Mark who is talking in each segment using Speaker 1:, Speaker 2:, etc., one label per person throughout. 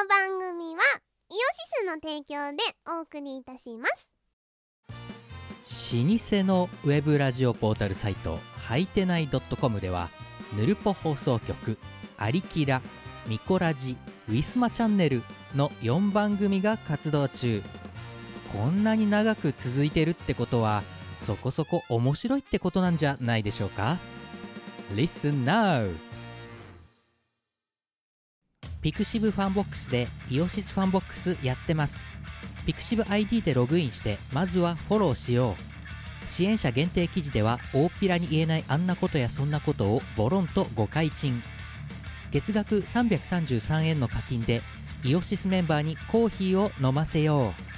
Speaker 1: の番組はイオシスの提供でお送りいたします。
Speaker 2: 老舗のウェブラジオポータルサイトはいてない .com ではぬるぽ放送局「アリキラ」「ミコラジ」「ウィスマチャンネル」の4番組が活動中。こんなに長く続いてるってことはそこそこ面白いってことなんじゃないでしょうか？Listen now! ピクシブファンボックスでイオシスファンボックスやってます。ピクシブ ID でログインしてまずはフォローしよう。支援者限定記事では大っぴらに言えないあんなことやそんなことをボロンとご開陳。月額333円の課金でイオシスメンバーにコーヒーを飲ませよう。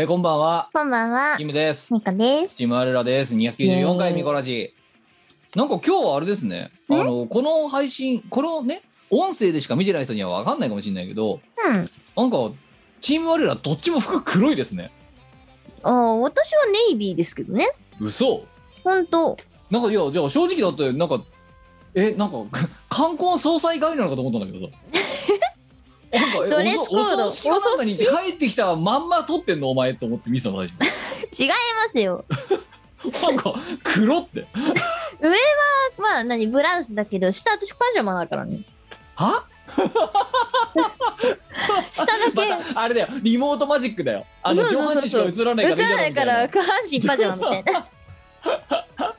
Speaker 3: えーこんばんは、
Speaker 1: こんばんは
Speaker 3: キムです。
Speaker 1: ミカです
Speaker 3: チームアルラです。294回ミコラジ。なんか今日はあれですね、あの、この配信、このね、音声でしか見てない人には分かんないかもしれないけど、
Speaker 1: うん
Speaker 3: なんか、チーム我らどっちも服黒いですね。
Speaker 1: あー私はネイビーですけどね
Speaker 3: 嘘
Speaker 1: ほんと
Speaker 3: なんか、いや、いや正直だって、なんか、え、なんか、冠婚葬祭帰りなのかと思ったんだけどさ。なんかえ
Speaker 1: ドレスコード。
Speaker 3: おお葬式かなんかに帰ってきたまんま撮ってんのお前と思って見てたの最初
Speaker 1: 違いますよ。
Speaker 3: なんか黒って。
Speaker 1: まあ何ブラウスだけど下私パジャマだからね。
Speaker 3: は？
Speaker 1: 下だけ。
Speaker 3: またあれだよリモートマジックだよ。あの
Speaker 1: そうそう
Speaker 3: 上半身しか映らないから
Speaker 1: 映らないから下半身パジャマみたいな。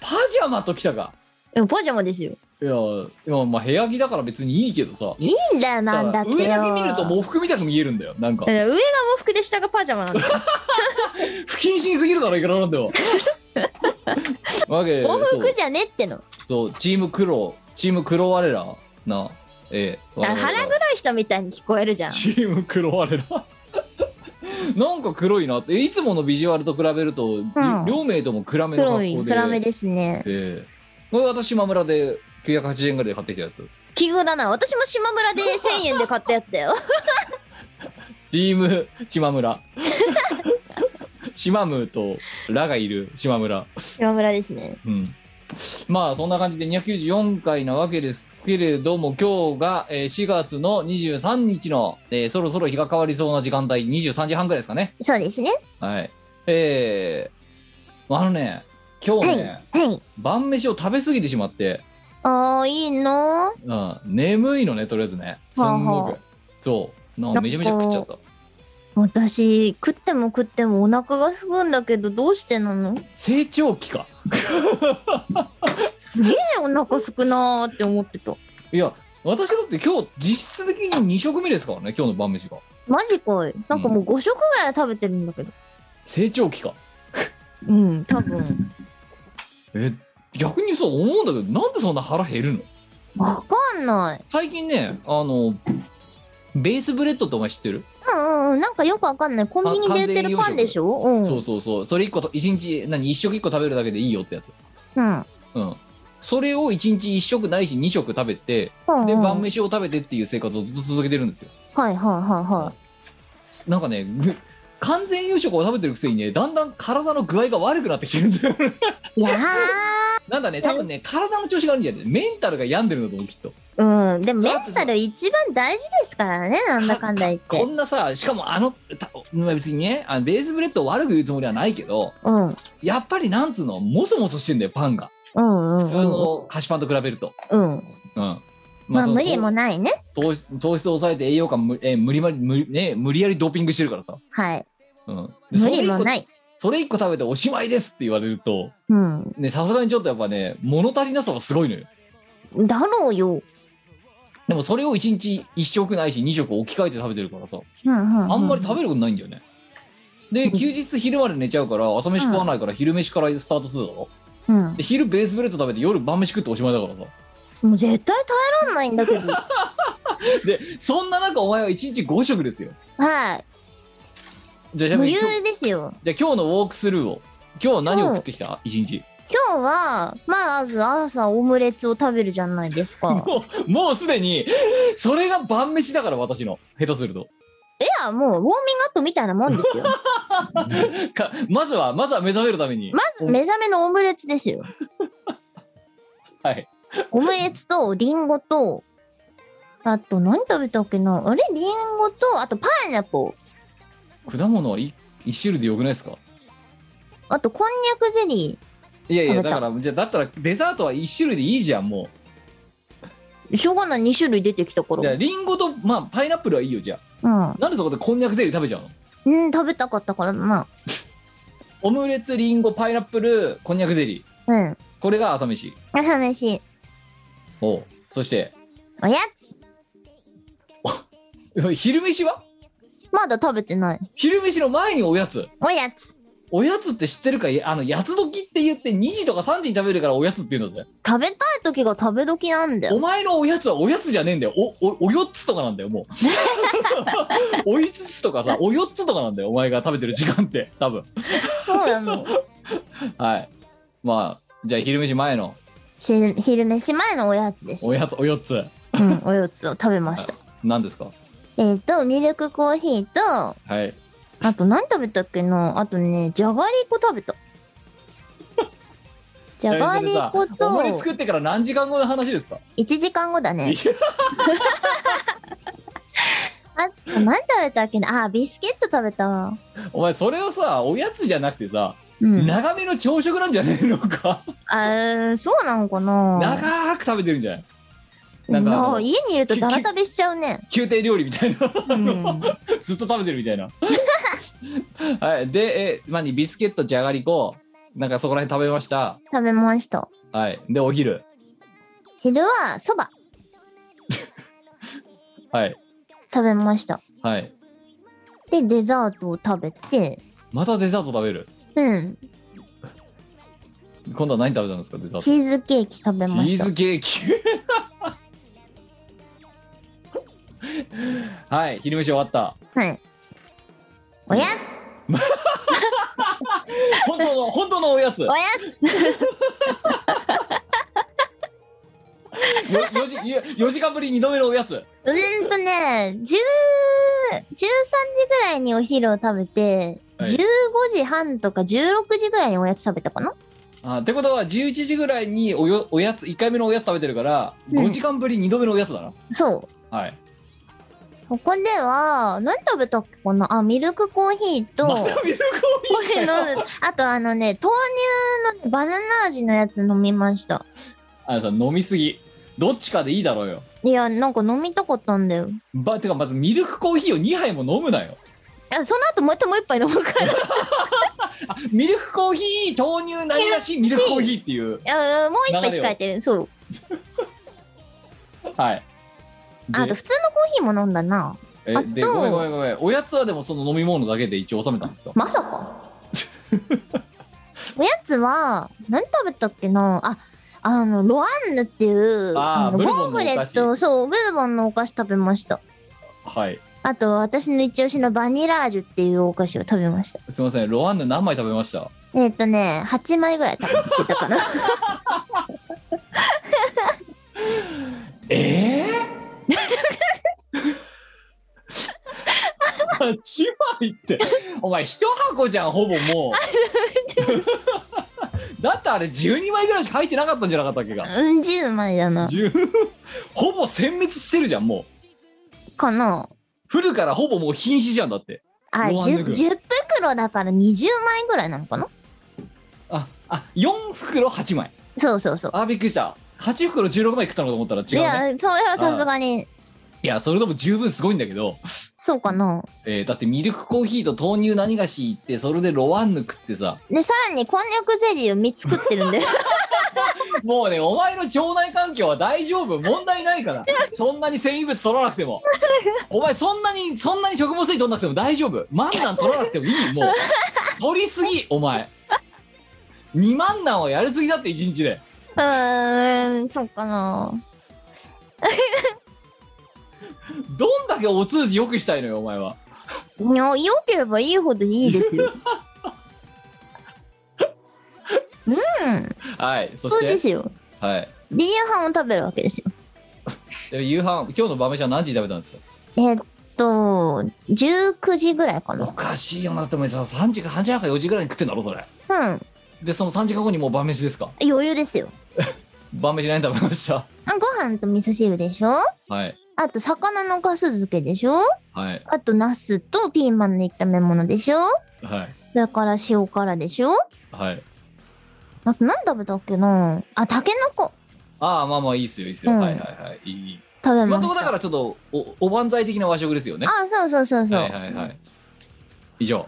Speaker 3: パジャマときたか。
Speaker 1: でもパジャマですよ
Speaker 3: いやいやまあ部屋着だから別にいいけどさ。
Speaker 1: いいんだよなんだってよ。
Speaker 3: 上だけ見ると喪服みたく見えるんだよなんか。
Speaker 1: だから上が喪服で下がパジャマなんだよ。
Speaker 3: 不謹慎すぎるだろいくらなんでもわけで
Speaker 1: 喪服じゃねっての。
Speaker 3: そう。チーム黒チーム黒我らなええ
Speaker 1: だから腹黒い人みたいに聞こえるじゃん。
Speaker 3: チーム黒我ら。なんか黒いな。っていつものビジュアルと比べると、両名とも暗めの格
Speaker 1: 黒
Speaker 3: 好で。
Speaker 1: い暗めですね。
Speaker 3: ええこれ私島村で980円ぐらいで買ってきたやつ。
Speaker 1: 奇遇だな。私も島村で1000円で買ったやつだよ。
Speaker 3: チーム島村。島ムとラがいる島村。
Speaker 1: 島村ですね。
Speaker 3: うん。まあそんな感じで294回なわけですけれども今日がえー4月の23日の、えーそろそろ日が変わりそうな時間帯23時半ぐらいですかね。
Speaker 1: そうですね。
Speaker 3: はい。えー、あのね今日ね、
Speaker 1: はい
Speaker 3: 晩飯を食べ過ぎてしまって、
Speaker 1: ああいいの？
Speaker 3: うん、眠いのねとりあえずね。すんごく、そう。なんかめちゃめちゃ食っちゃった。
Speaker 1: 私食っても食ってもお腹がすくんだけどどうしてなの？
Speaker 3: 成長期か。
Speaker 1: すげえお腹すくなーって思ってた。
Speaker 3: いや私だって今日実質的に2食目ですからね今日の晩飯が。
Speaker 1: マジかい。なんかもう5食ぐらい食べてるんだけど。
Speaker 3: 成長期か。
Speaker 1: うん多分
Speaker 3: え逆にそう思うんだけどなんでそんな腹減るの？
Speaker 1: わかんない。
Speaker 3: 最近ねあのベースブレッドってお前知ってる、
Speaker 1: うんうんうん。なんかよくわかんない。コンビニで売ってるパンでしょ？うん。
Speaker 3: そうそうそう。それ1個と1日何1食1個食べるだけでいいよってやつ。
Speaker 1: うん。
Speaker 3: うん。それを1日1食ないし2食食べて
Speaker 1: うんうん。
Speaker 3: で晩飯を食べてっていう生活をずっと続けてるんですよ。
Speaker 1: はいはいはいは
Speaker 3: なんかねぐ完全夕食を食べてるくせにねだんだん体の具合が悪くなってきてるんだよね。
Speaker 1: いいや
Speaker 3: なんだね多分ね体の調子が悪いんじゃない。メンタルが病んでるんだと思うきっと。
Speaker 1: ーうんでもメンタル一番大事ですからねなんだかんだ言って。
Speaker 3: こんなさしかもあのたまあ別にねあのベースブレッドを悪く言うつもりはないけど
Speaker 1: うん。うん
Speaker 3: やっぱりなんつうのモソモソしてんだよパンが。
Speaker 1: うんうん
Speaker 3: 普通の菓子パンと比べると。
Speaker 1: うん。
Speaker 3: うん。
Speaker 1: まあ
Speaker 3: その
Speaker 1: 無理もないね。
Speaker 3: 糖質糖質を抑えて栄養価む、えー無理まり無理、ね、無理やりドーピングしてるからさ、
Speaker 1: はい
Speaker 3: うん、で
Speaker 1: 無理もない。
Speaker 3: それ一個食べておしまいですって言われると
Speaker 1: うん。
Speaker 3: ねさすがにちょっとやっぱね物足りなさはすごいのよ。
Speaker 1: だろうよ。
Speaker 3: でもそれを1日1食ないし2食置き換えて食べてるからさ
Speaker 1: うんうん
Speaker 3: あんまり食べることないんだよね。で休日昼まで寝ちゃうから朝飯食わないから昼飯からスタートするだろ。
Speaker 1: うん。
Speaker 3: で昼ベースブレッド食べて夜晩飯食っておしまいだからさ。
Speaker 1: もう絶対耐えらんないんだけど。
Speaker 3: でそんな中お前は1日5食ですよ。
Speaker 1: はい
Speaker 3: じゃあ
Speaker 1: ですよ。
Speaker 3: じゃあ今日のウォークスルーを今日は何を食ってきた？一日。
Speaker 1: 今日はまず朝オムレツを食べるじゃないですか。
Speaker 3: もうもうすでにそれが晩飯だから私の。下手すると。
Speaker 1: いや、もう、ウォーミングアップみたいなもんですよ。
Speaker 3: かまずはまずは目覚めるために。
Speaker 1: まず、目覚めのオムレツですよ。
Speaker 3: はい。
Speaker 1: オムレツと、リンゴと、あと、何食べたっけな？あれ？リンゴと、あと、パイナップル。
Speaker 3: 果物はい一種類でよくないですか？
Speaker 1: あと、こんにゃくゼリ
Speaker 3: いやいやだからじゃあだったらデザートは一種類でいいじゃんも
Speaker 1: ー。しょうがない、2種類出てきたか
Speaker 3: ういや
Speaker 1: ら。
Speaker 3: リンゴとまあパイナップルはいいよじゃ
Speaker 1: うん
Speaker 3: あ。なんでそこでこんにゃくゼリー食べちゃうの？
Speaker 1: うん、食べたかったからな。
Speaker 3: オムレツリンゴパイナップルこんにゃくゼリー
Speaker 1: うん。
Speaker 3: これが朝飯
Speaker 1: 朝飯。
Speaker 3: おうそして
Speaker 1: おやつ。
Speaker 3: 昼飯は？
Speaker 1: まだ食べてない。
Speaker 3: 昼飯の前におやつ
Speaker 1: おやつ。
Speaker 3: おやつって知ってるか？いあのやつ時って言って2時とか3時に食べるからおやつって言うんだぜ
Speaker 1: 食べたい時が食べ時なんだ
Speaker 3: お
Speaker 1: よ。
Speaker 3: 前のおやつはおやつじゃねえんだよおおおよっつとかなんだよもう おいつつとかさおよっつとかなんだよお前が食べてる時間って多分
Speaker 1: そうなの。
Speaker 3: はいまあじゃあ昼飯前の
Speaker 1: し昼飯前のおやつです。
Speaker 3: おやつおよっつ
Speaker 1: うん、おやつを食べました。
Speaker 3: 何ですか？
Speaker 1: えっ、と、ミルクコーヒーと、
Speaker 3: はい。
Speaker 1: あと何食べたっけな？あとね、じゃがりこ食べた。じゃがりこ
Speaker 3: オ
Speaker 1: と、
Speaker 3: ムレツ作ってから何時間後の話ですか
Speaker 1: ？1時間後だね。あと何食べたっけな？あ、ビスケット食べたわ。
Speaker 3: お前それをさおやつじゃなくてさ、
Speaker 1: うん。
Speaker 3: 長めの朝食なんじゃねえのか？
Speaker 1: あーそうなのかな？
Speaker 3: 長く食べてるんじゃない？なんか
Speaker 1: 家にいるとダラ食べしちゃうね。
Speaker 3: 宮廷料理みたいな。
Speaker 1: うん。
Speaker 3: ずっと食べてるみたいな。はい。でえ何？ビスケットじゃがりこ。なんかそこら辺食べました。
Speaker 1: 食べました。
Speaker 3: はい。でお昼。
Speaker 1: 昼はそば。
Speaker 3: はい。
Speaker 1: 食べました。
Speaker 3: はい。
Speaker 1: で、デザートを食べて、
Speaker 3: またデザート食べる？
Speaker 1: うん。
Speaker 3: 今度は何食べたんですか？デザート。
Speaker 1: チーズケーキ食べ
Speaker 3: チ
Speaker 1: ました。
Speaker 3: ーズ。ケーキはい昼飯終わった。
Speaker 1: はい。おやつ。
Speaker 3: 本当の本当のおやつ。よ
Speaker 1: おやつ。
Speaker 3: 4時いや4時間ぶり2度目のおやつ。
Speaker 1: うーんとね、10、13時ぐらいにお昼を食べて、
Speaker 3: はい。
Speaker 1: 15時半とか16時ぐらいにおやつ食べたかな。
Speaker 3: あってことは11時ぐらいにおよおやつ1回目のおやつ食べてるから
Speaker 1: うん。
Speaker 3: 5時間ぶり2度目のおやつだな、
Speaker 1: そう。
Speaker 3: はい
Speaker 1: ここでは、何食べたっけかな？あ、ミルクコーヒーと、
Speaker 3: またミルクコーヒー
Speaker 1: 飲ん
Speaker 3: かよ
Speaker 1: であとあのね、豆乳のねバナナ味のやつ飲みました。
Speaker 3: あなた飲みすぎどっちかでいいだろうよ
Speaker 1: いや、なんか飲みたかったんだよ。
Speaker 3: ばてかまずミルクコーヒーを2杯も飲むなよ
Speaker 1: あその後もう一回もう一杯飲むから。い
Speaker 3: あミルクコーヒー豆乳何がしミルクコーヒーっていう
Speaker 1: やもう一杯控えてる。そう。
Speaker 3: はいで
Speaker 1: あと普通のコーヒーも飲んだな。
Speaker 3: え
Speaker 1: あと
Speaker 3: でごめんごめんごめん。おやつはでもその飲み物だけで一応収めたんですか？
Speaker 1: まさか。おやつは、何食べたっけな？あ、あの、ロアンヌっていう、の
Speaker 3: あーブルボンの
Speaker 1: モンフレ
Speaker 3: お菓子
Speaker 1: ット、そう、ブルボンのお菓子食べました。
Speaker 3: はい。
Speaker 1: あと、私の一押しのバニラージュっていうお菓子を食べました。
Speaker 3: すいませんロワンヌ何枚食べました？
Speaker 1: えっ、とね、8枚ぐらい食べてたかな。
Speaker 3: え えー、8枚って。お前一箱じゃんほぼもう。だってあれ12枚ぐらいしか入ってなかったんじゃなかったっけか？
Speaker 1: うん、10枚だな。
Speaker 3: 10ほぼ殲滅してるじゃんもう。
Speaker 1: かな。
Speaker 3: フルからほぼもう瀕死じゃんだって。
Speaker 1: あ、
Speaker 3: ロアンヌ
Speaker 1: 10,
Speaker 3: 群
Speaker 1: 10袋だから20枚ぐらいなのかな？
Speaker 3: ああ4袋8枚。
Speaker 1: そうそうそう。
Speaker 3: あびっくりした8袋16枚食ったのかと思ったら違う
Speaker 1: い
Speaker 3: ね
Speaker 1: や、それはさすがに、
Speaker 3: いやそれでも十分すごいんだけど、
Speaker 1: そうかな。
Speaker 3: えーだってミルクコーヒーと豆乳何がしいってそれでロワンヌ食ってさ。
Speaker 1: で、さらにこんにゃくゼリーを3つ食ってるんで。
Speaker 3: もうねお前の腸内環境は大丈夫。問題ないから。そんなに繊維物取らなくても。お前そんなにそんなに食物繊維取らなくても大丈夫。万難取らなくてもいい。もう。取りすぎお前。2万難はやりすぎだって1日で
Speaker 1: うーん、そうかな。
Speaker 3: どんだけお通じよくしたいのよお前はい
Speaker 1: や、良ければいいほどいいですよ。うん、
Speaker 3: はいそ
Speaker 1: そうですよ。
Speaker 3: はい
Speaker 1: で夕飯を食べるわけですよ。
Speaker 3: で夕飯今日の晩飯は何時に食べたんですか？
Speaker 1: えっと、19時ぐらいか
Speaker 3: お
Speaker 1: な。
Speaker 3: かしいよなって思ってさ3時か3時半か4時ぐらいに食ってんだろそれ
Speaker 1: うん。
Speaker 3: でその3時間後にもう晩飯ですか？
Speaker 1: 余裕ですよ。
Speaker 3: 晩飯何食べました？
Speaker 1: ご飯と味噌汁でしょ？
Speaker 3: はい。
Speaker 1: あと、魚のガス漬けでしょ？
Speaker 3: はい。
Speaker 1: あと、ナスとピーマンの炒め物でしょ？
Speaker 3: はい。
Speaker 1: それから塩辛でしょ？
Speaker 3: はい。
Speaker 1: あと、何食べたっけな？あ、タケノコ。
Speaker 3: ああまあまあいいっすよいいっすよ、
Speaker 1: うん。
Speaker 3: はいはいはい。いい。
Speaker 1: 食べ
Speaker 3: 今のところだ。からちょっとおおばんざい的な和食ですよね。
Speaker 1: あ、そうそうそうそう。
Speaker 3: はいはいはい。以上。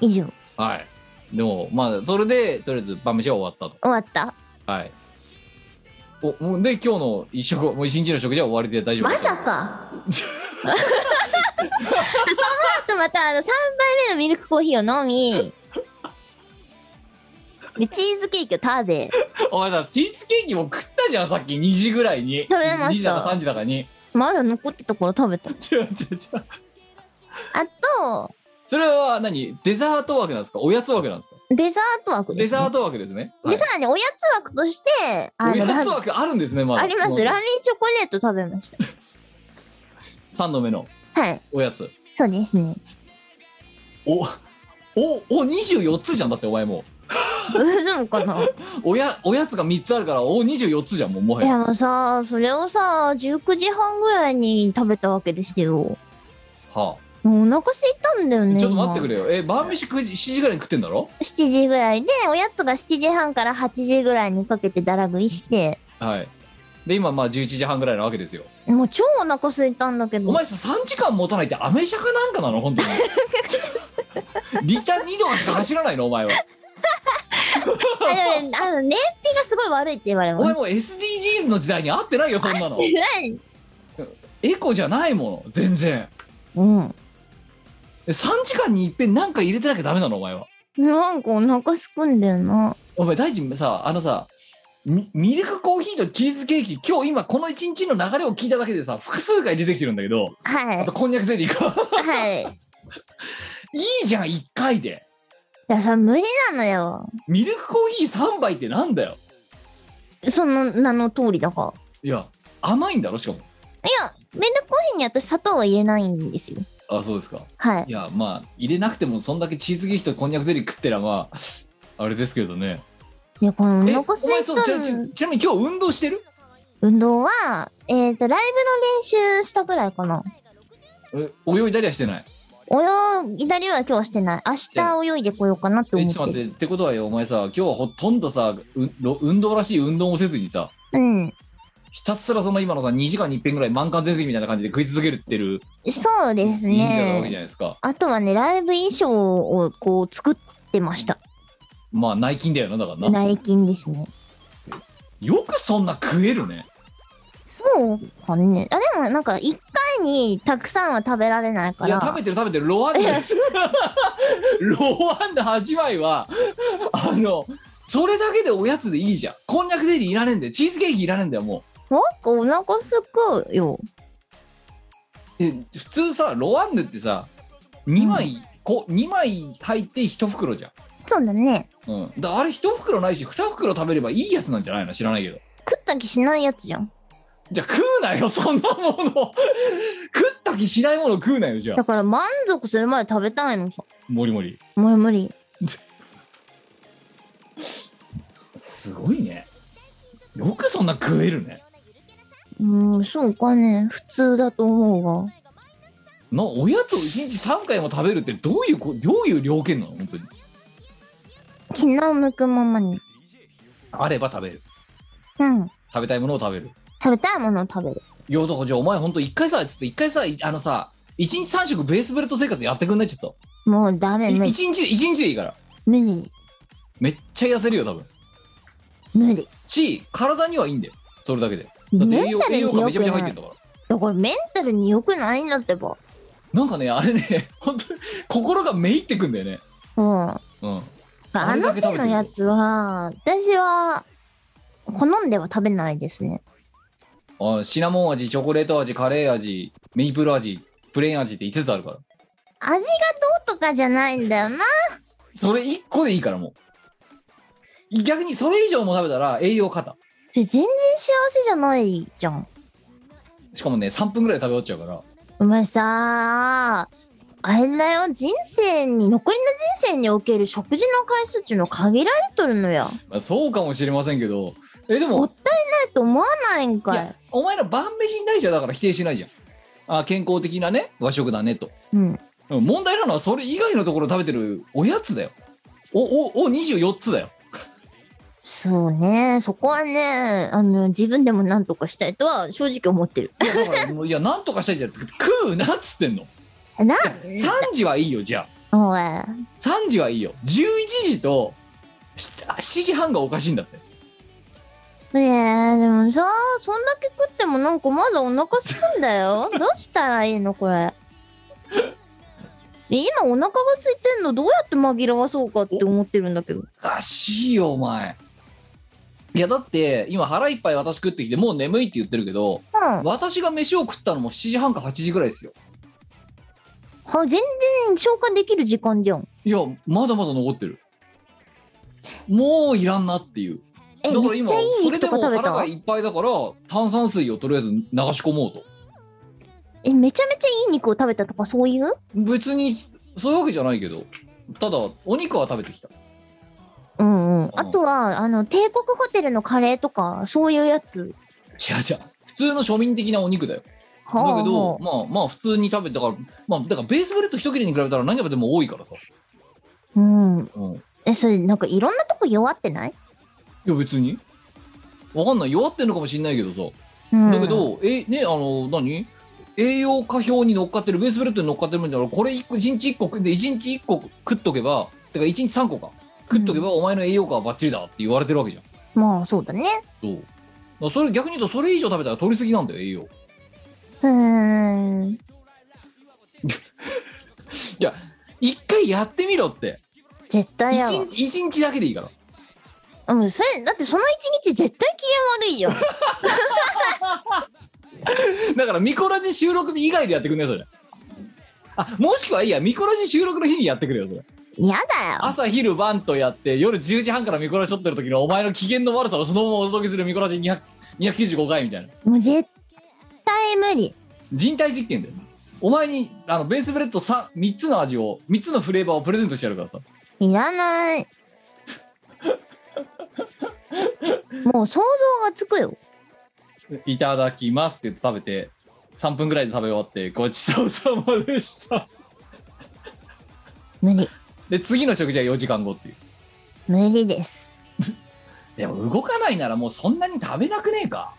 Speaker 1: 以上。
Speaker 3: はい。でもまあそれでとりあえず晩飯は終わった
Speaker 1: 終わった。
Speaker 3: とはいおもうで今日の一食もう一日の食事は終わりで大丈夫。
Speaker 1: まさか。その後またあの3杯目のミルクコーヒーを飲みでチーズケーキを食べ。
Speaker 3: お前さチーズケーキも食ったじゃんさっき。2時ぐらいに。
Speaker 1: 食べました。
Speaker 3: 2時だか3時だかに。
Speaker 1: まだ残ってたから食べた。
Speaker 3: 違う違う違う。
Speaker 1: あと
Speaker 3: それは何？デザート枠なんですか？おやつ枠なんですか？
Speaker 1: デザート枠です、ね、
Speaker 3: デザート枠ですね、はい。
Speaker 1: でさらにおやつ枠としてあ
Speaker 3: お
Speaker 1: のラ
Speaker 3: やつ枠あるんですねまだ。
Speaker 1: あります。ラミーチョコレート食べました。
Speaker 3: 3度目の
Speaker 1: はい。
Speaker 3: おやつ。
Speaker 1: そうですね。
Speaker 3: おおお24つじゃん。だってお前も
Speaker 1: 大丈夫かな？
Speaker 3: う おやおやつが3つあるからお24つじゃんもうもはいや
Speaker 1: やもうさそれをさ19時半ぐらいに食べたわけですよ。
Speaker 3: は
Speaker 1: もうお腹空いたんだよ
Speaker 3: あ、
Speaker 1: ね
Speaker 3: ちょっと待ってく
Speaker 1: れ
Speaker 3: れよ。え晩飯9時7時ぐらいに食ってんだろ
Speaker 1: ？7時ぐらいでおやつが7時半から8時ぐらいにかけてだら食いして。
Speaker 3: はい。で今まあ11時半ぐらいなわけですよ。
Speaker 1: もう超お腹空いたんだけど。
Speaker 3: お前さ3時間持たないってアメ車かなんかなの？本当に。リタ2度しか走らないの？お前は。
Speaker 1: あでもねあの燃費がすごい悪いって言われます。
Speaker 3: お前もう SDGs の時代に合ってないよそんなの。
Speaker 1: 何
Speaker 3: エコじゃないもの全然。
Speaker 1: うん
Speaker 3: で3時間にいっぺんなんか入れてなきゃダメなのお前は？
Speaker 1: なんかお腹すくんだよな。
Speaker 3: お前大臣さあのさミミルクコーヒーとチーズケーキ今日今この一日の流れを聞いただけでさ複数回出てきてるんだけど
Speaker 1: はい。
Speaker 3: あとこんにゃくゼリーが
Speaker 1: はい。
Speaker 3: いいじゃん1回で。
Speaker 1: いやさ無理なのよ。
Speaker 3: ミルクコーヒー3杯ってなんだよ？
Speaker 1: その名の通りだか。ら
Speaker 3: いや甘いんだろしかも。
Speaker 1: いやミルクコーヒーに私砂糖は入れないんですよ
Speaker 3: あそうですか。
Speaker 1: はい。
Speaker 3: いやまあ入れなくてもそんだけチーズケーキとこんにゃくゼリー食ってらまああれですけどね。
Speaker 1: いやこのお
Speaker 3: えお
Speaker 1: 腹空い。
Speaker 3: 前そうちな
Speaker 1: たの
Speaker 3: ちなみに今日運動してる？
Speaker 1: 運動はえっ、とライブの練習したぐらいかな。
Speaker 3: え泳いだりはしてない？
Speaker 1: 泳いだりは今日はしてない。明日泳いでこようかなって
Speaker 3: え
Speaker 1: 思ってる。
Speaker 3: ちょっと待って。ってことはよお前さ今日はほとんどさうろ運動らしい運動もせずにさ
Speaker 1: うん
Speaker 3: ひたすらその今のさ2時間に1遍ぐらい満館全席みたいな感じで食い続けるってる
Speaker 1: そうですね。あとはねライブ衣装をこう作ってました。
Speaker 3: まあ内勤だよなだからな。
Speaker 1: 内勤ですね。
Speaker 3: よくそんな食えるね。
Speaker 1: そうかね。あでもなんか一回にたくさんは食べられないか
Speaker 3: いや
Speaker 1: ら
Speaker 3: 食べてる食べてる。ロワンで。ロワンで8枚はあのそれだけでおやつでいいじゃん。こんにゃくゼリーいらねえんだよ。チーズケーキいらねえんだよも
Speaker 1: なんかお腹すくよ。
Speaker 3: うえ普通さロワンヌってさ2枚、こ2枚入って1袋じゃん。
Speaker 1: そうだね。
Speaker 3: うん、だあれ一袋ないし二袋食べればいいやつなんじゃないの？知らないけど。
Speaker 1: 食った気しないやつじゃん。
Speaker 3: じゃあ食うなよそんなもの。食った気しないもの食うなよじゃあ。
Speaker 1: だから満足するまで食べたいのさ。
Speaker 3: もりもり。
Speaker 1: 無理無理
Speaker 3: すごいね。よくそんな食えるね
Speaker 1: うんそうかね。普通だと思うが
Speaker 3: なおやつを1日3回も食べるってどういうこどういう条件なの？本当に。
Speaker 1: 気の向くままに。
Speaker 3: あれば食べる。
Speaker 1: うん。
Speaker 3: 食べたいものを食べる。
Speaker 1: 食べたいものを食べる。
Speaker 3: いやだからじゃあお前本当一回さちょっと一回さあのさ1日3食ベースブレッド生活やってくんない？ちょっと。
Speaker 1: もうダメ
Speaker 3: い
Speaker 1: 無理。
Speaker 3: 一日で一日でいいから。
Speaker 1: 無理。
Speaker 3: めっちゃ痩せるよ多分。
Speaker 1: 無理。
Speaker 3: し体にはいいんだよ。それだけでだって
Speaker 1: メ
Speaker 3: 栄養栄養
Speaker 1: ンタルに
Speaker 3: がめちゃめちゃ
Speaker 1: 良くない
Speaker 3: 入ってんだから。
Speaker 1: だからメンタルに良くないんだってば。
Speaker 3: なんかねあれね 本当に心がめいってくんだよね。
Speaker 1: うん。
Speaker 3: うん。あ
Speaker 1: あの手のやつは私は好んでは食べないですね。
Speaker 3: あシナモン味チョコレート味カレー味メイプル味プレーン味って5つあるから。
Speaker 1: 味がどうとかじゃないんだよな。
Speaker 3: それ1個でいいからもう。逆にそれ以上も食べたら栄養過多
Speaker 1: それ全然幸せじゃないじゃん。
Speaker 3: しかもね3分ぐらいで食べ終わっちゃうから。
Speaker 1: お前さあれだよ人生に残りの人生における食事の回数っていうの限られとるのよ。
Speaker 3: まあ、そうかもしれませんけど。えでも
Speaker 1: もったいないと思わないんかい。
Speaker 3: いやお前ら晩飯に対してはだから否定しないじゃん。あ健康的なね和食だねと。
Speaker 1: うん。
Speaker 3: うん問題なのはそれ以外のところ食べてるおやつだよ。おおお24つだよ
Speaker 1: そうね。そこはねあの自分でも何とかしたいとは正直思ってる。
Speaker 3: いやだからもういやなんとかしたいじゃん。食うなっつってんの。
Speaker 1: な
Speaker 3: 3時はいいよじゃ
Speaker 1: おい。
Speaker 3: あ3時はいいよ。11時と7時半がおかしいんだって。
Speaker 1: ねえでもさそんだけ食ってもなんかまだお腹すくんだよ。どうしたらいいのこれ。で今お腹が空いてんのどうやって紛らわそうかって思ってるんだけど。
Speaker 3: おかしいよお前いやだって今腹いっぱい私食ってきてもう眠いって言ってるけど
Speaker 1: うん。
Speaker 3: 私が飯を食ったのも7時半か8時ぐらいですよ。
Speaker 1: は全然消化できる時間じゃん。
Speaker 3: いやまだまだ残ってる。もういらんなっていう。
Speaker 1: え
Speaker 3: だから今
Speaker 1: めっちゃいい
Speaker 3: それでも
Speaker 1: 肉とか食べた
Speaker 3: 腹がいっぱいだから炭酸水をとりあえず流し込もうと。
Speaker 1: えめちゃめちゃいい肉を食べたとかそういう？
Speaker 3: 別にそういうわけじゃないけど。ただお肉は食べてきた
Speaker 1: うんうん。あとはあの帝国ホテルのカレーとかそういうやつ。
Speaker 3: 違う違う。普通の庶民的なお肉だよ。だ
Speaker 1: はあ
Speaker 3: けど
Speaker 1: はあ。
Speaker 3: まあまあ普通に食べたからまあだからベースブレッド一切れに比べたら何食べても多いからさ、
Speaker 1: うん。
Speaker 3: うん、い
Speaker 1: えそれなんかいろんなとこ弱ってない、
Speaker 3: や別に。わかんない。弱ってんのかもしんないけどさ。
Speaker 1: うん、
Speaker 3: だけど、えねあの何？栄養価表に乗っかってるベースブレッドに乗っかってるもんだからこれ1個1日1個食って1日1個食っとけばてか1日3個か食っとけばお前の栄養価はバッチリだって言われてるわけじゃん。
Speaker 1: まあそうだね。
Speaker 3: そう。それ逆に言うとそれ以上食べたら取りすぎなんだよ栄養。
Speaker 1: うー。ん
Speaker 3: じゃあ一回やってみろって。
Speaker 1: 絶対やわ
Speaker 3: 一日一日だけでいいから。
Speaker 1: うんそれだってその一日絶対機嫌悪いよ。
Speaker 3: だからミコラジ収録日以外でやってくんねそれ。あもしくはいいやミコラジ収録の日にやってくれよそれ
Speaker 1: やだよ。
Speaker 3: 朝昼晩とやって夜10時半からミコラジ撮ってる時のお前の機嫌の悪さをそのままお届けするミコラジ200 295回みたいな。
Speaker 1: もう絶対無理。
Speaker 3: 人体実験だよお前にあのベースブレッド 3, 3つの味を3つのフレーバーをプレゼントしてやるからさ。
Speaker 1: いらない。もう想像がつくよ。
Speaker 3: いただきますって言って食べて3分ぐらいで食べ終わってごちそうさまでした。
Speaker 1: 無理
Speaker 3: で次の食事は4時間後っていう。
Speaker 1: 無理です。
Speaker 3: でも動かないならもうそんなに食べなくねえか。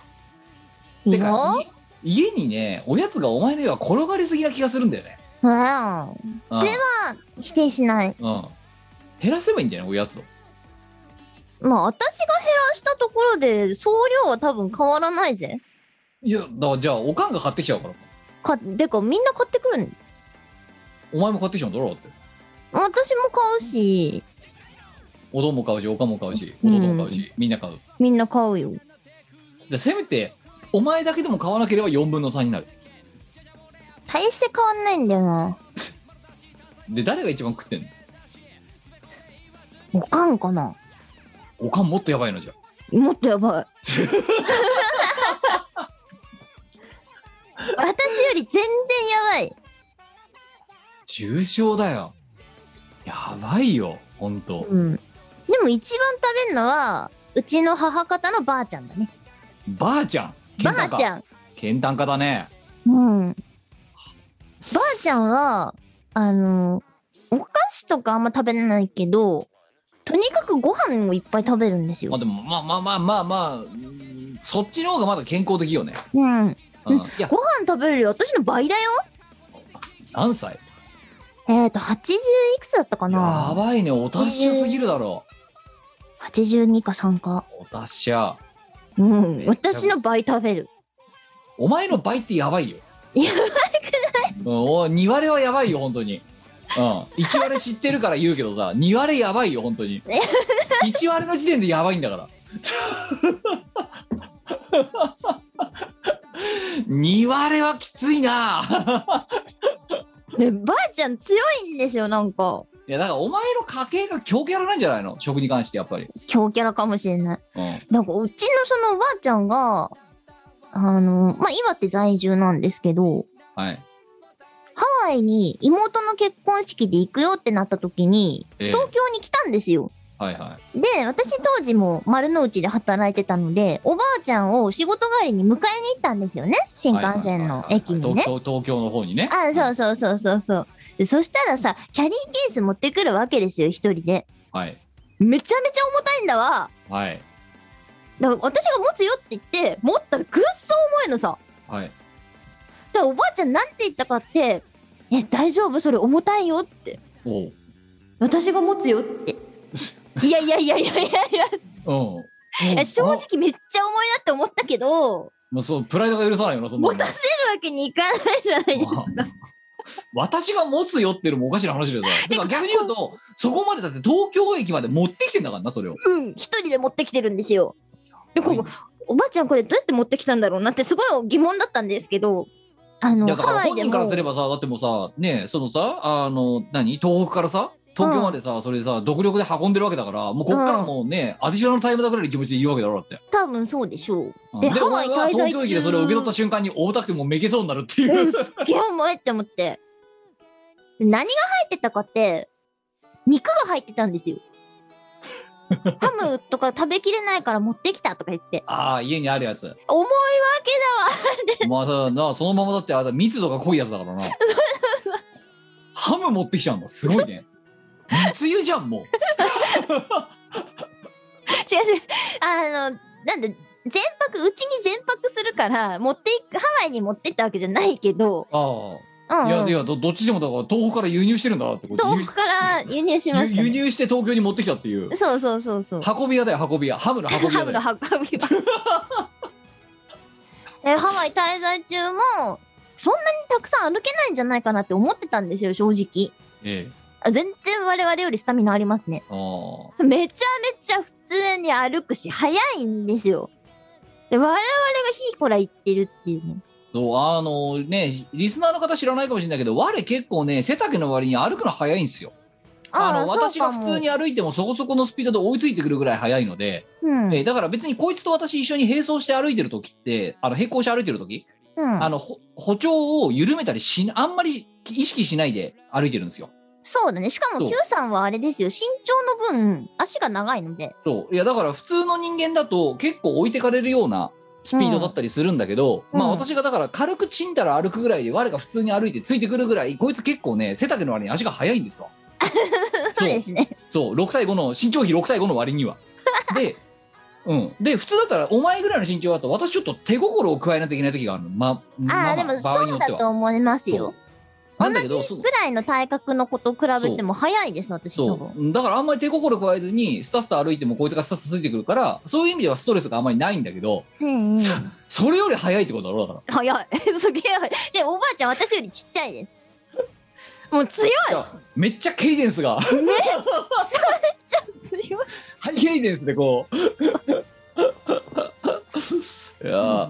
Speaker 3: て
Speaker 1: いいよ。
Speaker 3: かい家にねおやつがお前の家は転がりすぎな気がするんだよね。
Speaker 1: うん。
Speaker 3: うん。
Speaker 1: それは否定しない。
Speaker 3: うん。減らせばいいんじゃない？おやつを。
Speaker 1: まあ私が減らしたところで総量は多分変わらないぜ。
Speaker 3: いやだからじゃあおかんが買ってきちゃうから。
Speaker 1: かてかみんな買ってくるん。
Speaker 3: お前も買ってきちゃうんだろだって
Speaker 1: 私も買うし。
Speaker 3: おどんも買うしおかんも買うし
Speaker 1: うん
Speaker 3: 弟も買うし、みんな買う。
Speaker 1: みんな買うよ。
Speaker 3: じゃあせめてお前だけでも買わなければ4分の3になる。
Speaker 1: 大して変わんないんだよな。
Speaker 3: で誰が一番食ってんの？
Speaker 1: おかんかな。
Speaker 3: おかんもっとやばいのじゃ。
Speaker 1: もっとやばい。私より全然やばい。
Speaker 3: 重症だよやばいよほんと。
Speaker 1: うん。でも一番食べるのはうちの母方のばあちゃんだね。
Speaker 3: ばあちゃん？
Speaker 1: ばあちゃん。
Speaker 3: けん炭家だね。
Speaker 1: うん。ばあちゃんはあのお菓子とかあんま食べれないけどとにかくご飯をいっぱい食べるんですよ。
Speaker 3: まあでもまあまあまあまあまあうんそっちの方がまだ健康的よね、
Speaker 1: うん。
Speaker 3: うん、いや。
Speaker 1: ご飯食べるよ。私の倍だよ。
Speaker 3: 何歳？
Speaker 1: えっ、ー、と80いくつだったか
Speaker 3: や
Speaker 1: な
Speaker 3: ばいね。お達者すぎるだろ。
Speaker 1: 82か3か。
Speaker 3: お達者。
Speaker 1: うん。私の倍食べる。
Speaker 3: お前の倍ってやばいよ。
Speaker 1: や
Speaker 3: ばくない、うん、お2割はやばいよ本当に。うん。1割知ってるから言うけどさ2割やばいよ本当に。1割の時点でやばいんだから。2割はきついな
Speaker 1: でばあちゃん強いんですよなんか。
Speaker 3: いやだからお前の家系が強キャラなんじゃないの？食に関してやっぱり、
Speaker 1: 強キャラかもしれない。
Speaker 3: うん、
Speaker 1: なんかうちのそのおばあちゃんがあのまあ岩手在住なんですけど
Speaker 3: はい。
Speaker 1: ハワイに妹の結婚式で行くよってなった時に、
Speaker 3: ええ。
Speaker 1: 東京に来たんですよ。
Speaker 3: はいはい
Speaker 1: で、私当時も丸の内で働いてたので、おばあちゃんを仕事帰りに迎えに行ったんですよね。新幹線の駅にね。
Speaker 3: 東京の方にね
Speaker 1: あ、そうそうそうそうそう。でそしたらさ、キャリーケース持ってくるわけですよ、一人で。
Speaker 3: はい
Speaker 1: めちゃめちゃ重たいんだわ。
Speaker 3: はい
Speaker 1: だから私が持つよって言って、持ったらぐっそ重いのさ。
Speaker 3: はい
Speaker 1: だからおばあちゃんなんて言ったかって、え、大丈夫？それ重たいよって。私が持つよって。いやいやいやいやいやいや
Speaker 3: うん
Speaker 1: いや、正直めっちゃ重いなって思ったけど、
Speaker 3: もうそうプライドが許さないよなそんなの
Speaker 1: 持たせるわけにいかないじゃないですか。
Speaker 3: 私が持つよっていうのもおかしな話だよ。だから逆に言うと、そこまでだって東京駅まで持ってきてんだからな、それを。
Speaker 1: うん、一人で持ってきてるんですよ。でここ
Speaker 3: はい
Speaker 1: おばあちゃんこれどうやって持ってきたんだろうなってすごい疑問だったんですけど、あの、
Speaker 3: だから
Speaker 1: ハワイでも
Speaker 3: 本人からすればさ、だってもうさ、ねそのさ、あの、何？東北からさ、東京までさ、それさ、独力で運んでるわけだから、もうこっからもうね、アディショナルタイムだぐらいの気持ちでいるわけだろ、だって。
Speaker 1: 多分そうでしょう。
Speaker 3: うんで、
Speaker 1: でハワイ滞在
Speaker 3: 東京駅でそれを受け取った瞬間に重たくてもうめけそうになるっていうう。
Speaker 1: ん、すっげえ重いって思って。で何が入ってたかって、肉が入ってたんですよ。ハムとか食べきれないから持ってきたとか言って。
Speaker 3: ああ、家にあるやつ。
Speaker 1: 重いわけ
Speaker 3: まあさ、な、そのままだってあれ密度が濃いやつだからな。ハム持ってきちゃうんだ。すごいね。密輸じゃん、もう。
Speaker 1: 違う違う。あの、なんで、全泊、うちに全泊するから、持っていく、ハワイに持ってったわけじゃないけど、
Speaker 3: あ
Speaker 1: うん、
Speaker 3: あ。
Speaker 1: うん。
Speaker 3: いや、いやど、どっちでもだから東北から輸入してるんだなってこと。
Speaker 1: 東北から輸入しました、ね。
Speaker 3: 輸輸入して東京に持ってきたっていう。
Speaker 1: そうそうそうそう。
Speaker 3: 運び屋だよ、運び屋。ハムの運び
Speaker 1: ハムの。運び場 えハワイ滞在中もそんなにたくさん歩けないんじゃないかなって思ってたんですよ正直
Speaker 3: ええ。
Speaker 1: あ全然我々よりスタミナありますね
Speaker 3: あ
Speaker 1: めちゃめちゃ普通に歩くし速いんですよで我々がヒーコラ行ってるっていうね
Speaker 3: あ。そう、あのね、リスナーの方知らないかもしれないけど、我結構ね、背丈の割に歩くの早いんですよ。あの、私が普通に歩いてもそこそこのスピードで追いついてくるぐらい速いので、
Speaker 1: うん、
Speaker 3: えーだから別にこいつと私一緒に並走して歩いてる時って、あの、並行して歩いてる時、
Speaker 1: うん
Speaker 3: あの、ほ歩調を緩めたりしな、あんまり意識しないで歩いてるんですよ。
Speaker 1: そうだねしかも
Speaker 3: そう
Speaker 1: Q さんはあれですよ身長の分足が長いので
Speaker 3: そう。いや、だから普通の人間だと結構置いてかれるようなスピードだったりするんだけど、まあ
Speaker 1: うんうん
Speaker 3: 私がだから軽くチンたら歩くぐらいで我が普通に歩いてついてくるぐらい、こいつ結構ね、背丈の割に足が速いんですわ。
Speaker 1: そうですね
Speaker 3: そう、6対5の、身長比6対5の割には。で、うん。で、普通だったら、お前ぐらいの身長だと、私ちょっと手心を加えないといけない時があるの。ま、
Speaker 1: あ
Speaker 3: ま
Speaker 1: あでも
Speaker 3: 場合に
Speaker 1: そう
Speaker 3: よっては。
Speaker 1: だと思いますよ
Speaker 3: なんだけど、そう。
Speaker 1: ぐらいの体格の子と比べても早いです私
Speaker 3: そう。だからあんまり手心加えずに、スタスタ歩いてもこいつがスタスタついてくるから、そういう意味ではストレスがあんまりないんだけど、
Speaker 1: うんうん。
Speaker 3: そそれより速いってことだろ、だから。
Speaker 1: 早い。すげえ早い。でおばあちゃん私よりちっちゃいです。もう強い。
Speaker 3: めっちゃケイデンスが、
Speaker 1: 強い。
Speaker 3: ハイケイデンスでこう。いやー、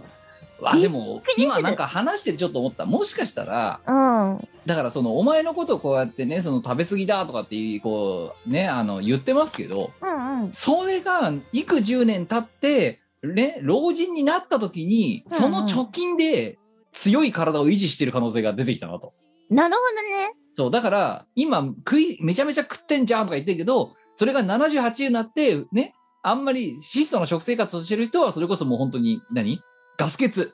Speaker 3: あでも今なんか話しててちょっと思った。もしかしたら
Speaker 1: うん。
Speaker 3: だからそのお前のことをこうやってねその食べ過ぎだとかっていうこうねあの言ってますけど
Speaker 1: うんうん。
Speaker 3: それが幾十年経ってね老人になった時にその貯金で強い体を維持してる可能性が出てきたなと。
Speaker 1: なるほどね。
Speaker 3: そうだから今食いめちゃめちゃ食ってんじゃんとか言ってるけどそれが78になってねあんまり質素な食生活をしてる人はそれこそもう本当に何？ガス欠起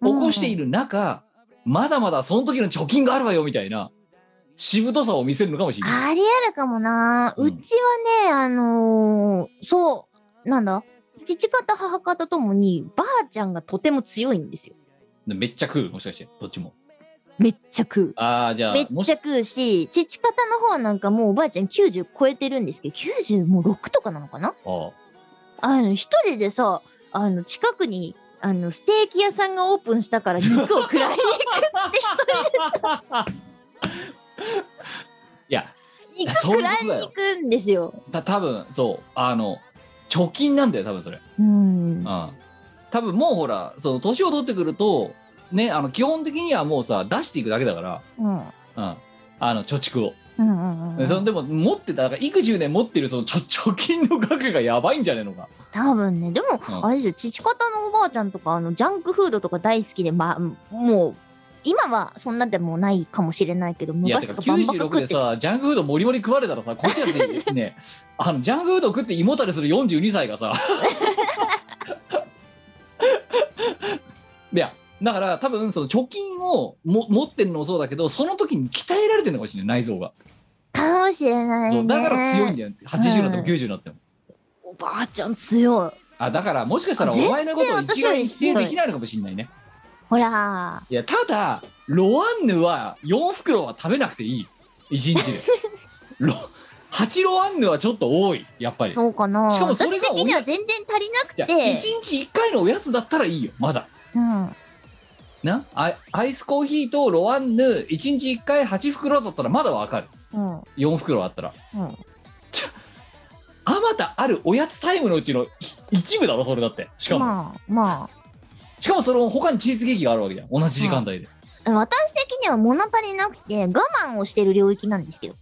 Speaker 3: こしている中、まだまだその時の貯金があるわよみたいなしぶとさを見せるのかもしれない。
Speaker 1: ありえるかもな、
Speaker 3: う
Speaker 1: うんちはねあのーそうなんだ？父方母方ともにばあちゃんがとても強いんですよ。
Speaker 3: めっちゃ食う？もしかしてどっちも。
Speaker 1: めっちゃ食う。
Speaker 3: ああじゃあ
Speaker 1: めっちゃ食うし父方の方なんかもうおばあちゃん90超えてるんですけど90もう6とかなのかな？
Speaker 3: あ
Speaker 1: あの一人でさあの近くにあのステーキ屋さんがオープンしたから肉を食らいに行くっつって一人
Speaker 3: い や
Speaker 1: で肉
Speaker 3: そういう
Speaker 1: 食らいに行くんですよ。
Speaker 3: た多分そうあの貯金なんだよ多分それ。
Speaker 1: うん。
Speaker 3: うん、多分もうほらその年を取ってくるとねあの基本的にはもうさ出していくだけだから、
Speaker 1: うん。
Speaker 3: うん、あの貯蓄を、
Speaker 1: うんうんうん。
Speaker 3: そのでも持ってただから幾十年持ってるその貯貯金の額がやばいんじゃねえのか
Speaker 1: 多分ね。でも、
Speaker 3: うん。
Speaker 1: あれですよ父方のおばあちゃんとかあのジャンクフードとか大好きでまあもう今はそんなでもないかもしれないけど昔とかバンバカ
Speaker 3: 96
Speaker 1: 食って
Speaker 3: でさジャンクフードもりもり食われたらさこっちだってねあのジャンクフード食って胃もたれする42歳がさ。いやだから多分その貯金をも持ってるのもそうだけどその時に鍛えられてるのかもしれない内臓が、
Speaker 1: かもしれないね。
Speaker 3: だから強いんだよ。80になっても90になっても、
Speaker 1: おばあちゃん強い。
Speaker 3: あだからもしかしたらお前のことを一概に否定できないのかもしれないね。
Speaker 1: ほら。
Speaker 3: いやただロワンヌは4袋は食べなくていい。1日で。ロ8ロワンヌはちょっと多いやっぱり。
Speaker 1: そうかな。
Speaker 3: しかもそれが
Speaker 1: 私的には全然足りなくて。
Speaker 3: 1日1回のおやつだったらいいよまだ。
Speaker 1: うん。
Speaker 3: な？アイアイスコーヒーとロワンヌ1日1回8袋だったらまだわかる。
Speaker 1: うん。
Speaker 3: 4袋あったら。
Speaker 1: うん
Speaker 3: あまたあるおやつタイムのうちのひ一部だろそれだって。しかも、
Speaker 1: まあま
Speaker 3: しかもその他にチーズケーキがあるわけじゃん同じ時間帯で、
Speaker 1: あ私的には物足りなくて我慢をしてる領域なんですけど。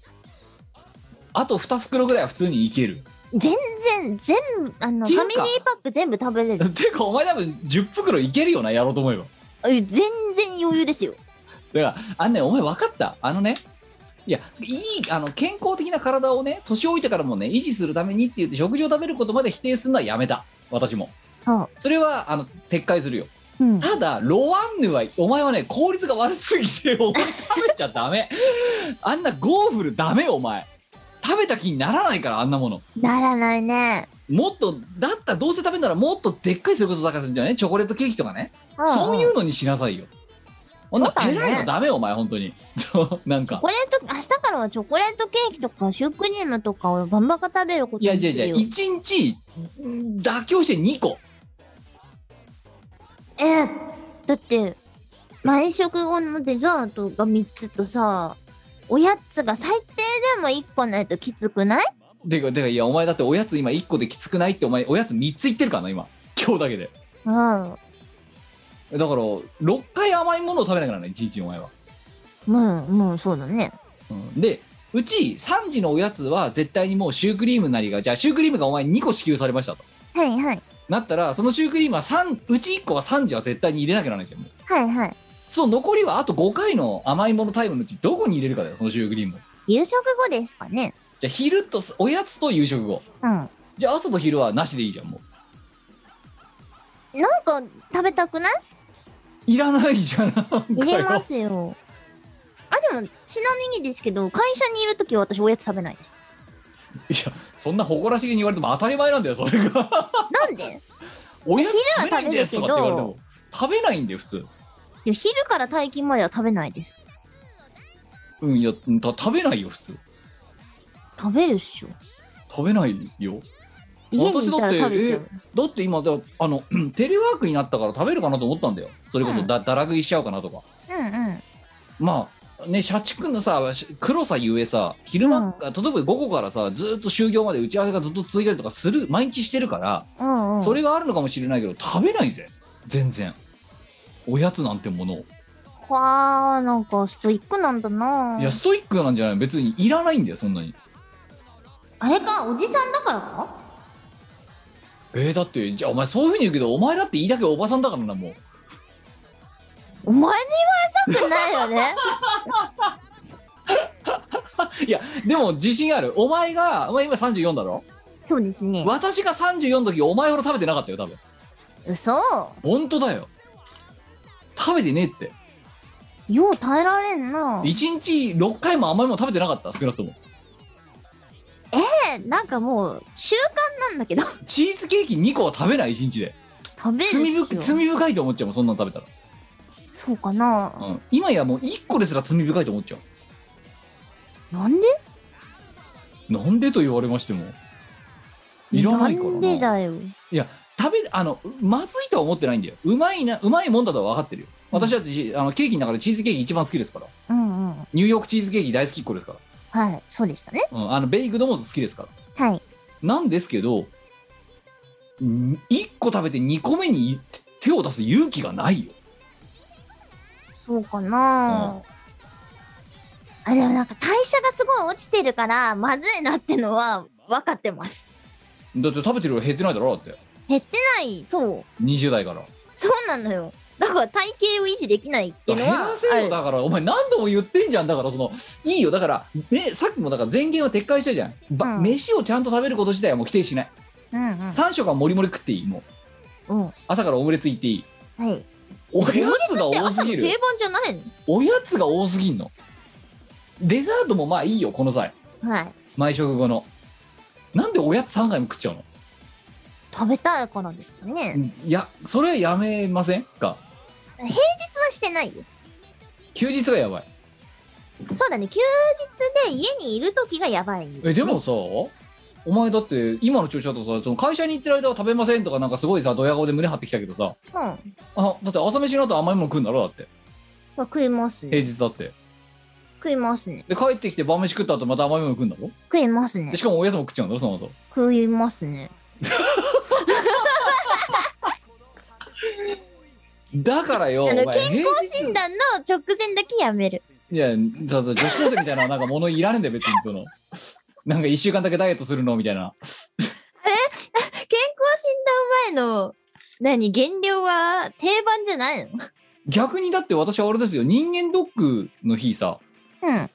Speaker 3: あと2袋ぐらいは普通にいける。
Speaker 1: 全然全部あのファミリーパック全部食べれる。
Speaker 3: ていうかお前多分10袋いけるよなやろうと思えば。
Speaker 1: え全然余裕ですよ。
Speaker 3: だからあのねお前分かった？あのねいやいいあの健康的な体をね年老いてからもね維持するためにって言って食事を食べることまで否定するのはやめた。私も。
Speaker 1: あ
Speaker 3: それはあの撤回するよ。
Speaker 1: うん。
Speaker 3: ただロワンヌはお前はね効率が悪すぎてお前食べちゃダメ。あんなゴーフルダメお前。食べた気にならないからあんなもの。
Speaker 1: ならないね。
Speaker 3: もっとだったらどうせ食べるならもっとでっかいそういうことだからするんじゃない？チョコレートケーキとかね。
Speaker 1: ん。
Speaker 3: そういうのにしなさいよこんな
Speaker 1: そうだね。
Speaker 3: ペライのダメお前本当に。なんか。
Speaker 1: チョコレート明日からはチョコレートケーキとかシュークリームとかをバンバカ食べること
Speaker 3: いや
Speaker 1: にするよ。
Speaker 3: じゃあじゃあ1日ん妥協して2個。
Speaker 1: えだって毎食後のデザートが3つとさおやつが最低でも1個ないときつくない？
Speaker 3: てかてかいやお前だっておやつ今1個できつくないってお前おやつ3ついってるからな今。今日だけで。
Speaker 1: うん
Speaker 3: だから6回甘いものを食べなきゃならない1日お前は、
Speaker 1: もうもうそうだね。
Speaker 3: うん。でうち3時のおやつは絶対にもうシュークリームなりがじゃあシュークリームがお前2個支給されましたと。
Speaker 1: はいはい。
Speaker 3: なったらそのシュークリームは3うち1個は3時は絶対に入れなきゃならないんですよ。もう
Speaker 1: はいはい。
Speaker 3: その残りはあと5回の甘いものタイムのうちどこに入れるかだよそのシュークリームを。
Speaker 1: 夕食後ですかね。
Speaker 3: じゃあ昼とおやつと夕食後。
Speaker 1: うん。なん
Speaker 3: じゃあ朝と昼はなしでいいじゃんも
Speaker 1: か食べたくない？う
Speaker 3: いらないじゃん
Speaker 1: 入れますよ。あでもちなみにですけど会社にいるときは私おやつ食べないです。
Speaker 3: いやそんな誇らしげに言われても当たり前なんだよそれが。
Speaker 1: なんで？
Speaker 3: おやつ食べないんですとかって言われても食べないんだよ普通。
Speaker 1: いや昼から退勤までは食べないです。
Speaker 3: うんいやた食べないよ普通。
Speaker 1: 食べるっしょ。
Speaker 3: 食べないよ
Speaker 1: 家にいたら食べちゃう。
Speaker 3: だって今だあの テレワークになったから食べるかなと思ったんだよ。それこそだ,、だら食いしちゃうかなとか。
Speaker 1: うんうん。
Speaker 3: まあね社畜のさし黒さゆえさ昼間、
Speaker 1: うん。
Speaker 3: 例えば午後からさずっと就業まで打ち合わせがずっと続いたりとかする毎日してるから、
Speaker 1: うんうん。
Speaker 3: それがあるのかもしれないけど食べないぜ。全然。おやつなんてもの。を
Speaker 1: わあなんかストイックなんだな。い
Speaker 3: やストイックなんじゃない。別にいらないんだよそんなに。
Speaker 1: あれかおじさんだからか？
Speaker 3: えー、だってじゃあお前そういうふうに言うけどお前だっていいだけおばさんだからなもう。
Speaker 1: お前に言われたくないよね。
Speaker 3: いやでも自信ある。お前がお前今34だろ？
Speaker 1: そうですね。
Speaker 3: 私が34の時お前ほど食べてなかったよ多分。
Speaker 1: 嘘。
Speaker 3: 本当だよ。食べてねえって。
Speaker 1: よう耐えられんな。
Speaker 3: 1日6回も甘いもの食べてなかった少なくとも。
Speaker 1: えなんかもう習慣なんだけど。
Speaker 3: チーズケーキ2個は食べない1日で。
Speaker 1: 食べる
Speaker 3: 罪
Speaker 1: っしょ
Speaker 3: 深罪深いと思っちゃうもんそんなの食べたら、
Speaker 1: そうかな。
Speaker 3: うん、今やもう1個ですら罪深いと思っちゃ
Speaker 1: なんで？
Speaker 3: うなんでと言われましても。いらないから
Speaker 1: な。んでだよ。
Speaker 3: いや食べあのまずいとは思ってないんだよ。うまいなうまいもんだとは分かってるよ。私だってしあのケーキの中でチーズケーキ一番好きですから。
Speaker 1: うんうん。
Speaker 3: ニューヨークチーズケーキ大好きっ子ですから
Speaker 1: はいそうでしたね。
Speaker 3: うん、あのベイクドも好きですか？ら
Speaker 1: はい。
Speaker 3: なんですけど1個食べて2個目に手を出す勇気がないよ。
Speaker 1: そうかな、あでもなんか代謝がすごい落ちてるからまずいなってのは分かってます。
Speaker 3: だって食べてる量減ってないだろだって。
Speaker 1: 減ってないそう。
Speaker 3: 20代から。
Speaker 1: そうなのよだから体型を維持できないっていうの
Speaker 3: 減
Speaker 1: は
Speaker 3: らせよだからお前何度も言ってんじゃん。だからそのいいよ。だからねさっきもだから前言は撤回したじゃん、ば
Speaker 1: うん。
Speaker 3: 飯をちゃんと食べること自体はもう否定しない。
Speaker 1: うんうん。
Speaker 3: 3食はもりもり食っていいもう。
Speaker 1: うん。
Speaker 3: 朝からオムレツいっていい。
Speaker 1: はい。
Speaker 3: おやつが
Speaker 1: で
Speaker 3: 多すぎる。
Speaker 1: 定番じゃないの？
Speaker 3: おやつが多すぎんの。デザートもまあいいよこの際。
Speaker 1: はい。
Speaker 3: 毎食後の。なんでおやつ3回も食っちゃうの？
Speaker 1: 食べたいからですかね。
Speaker 3: いやそれはやめませんか？
Speaker 1: 平日はしてないよ。
Speaker 3: 休日がやばい。
Speaker 1: そうだね。休日で家にいる時がやばいん
Speaker 3: えでもさお前だって今の調子だとさその会社に行ってる間は食べませんとかなんかすごいさドヤ顔で胸張ってきたけどさ。
Speaker 1: うん。
Speaker 3: あだって朝飯の後甘いもの食うんだろだって。
Speaker 1: まあ食います
Speaker 3: 平
Speaker 1: ね
Speaker 3: 日だって。
Speaker 1: 食いますね。
Speaker 3: で帰ってきて晩飯食った後また甘いもの食うんだろ？
Speaker 1: 食いますね。
Speaker 3: でしかもおやつも食っちゃうんだろその後。
Speaker 1: 食いますね
Speaker 3: だからよお前
Speaker 1: 健康診断の直前だけやめる。
Speaker 3: いやそうそう女子高生みたいななんか物いらねえんだよ別にその。なんか1週間だけダイエットするの？みたいな。
Speaker 1: 健康診断前の何？減量は定番じゃないの？
Speaker 3: 逆にだって私はあれですよ人間ドックの日さ。
Speaker 1: うん。
Speaker 3: あ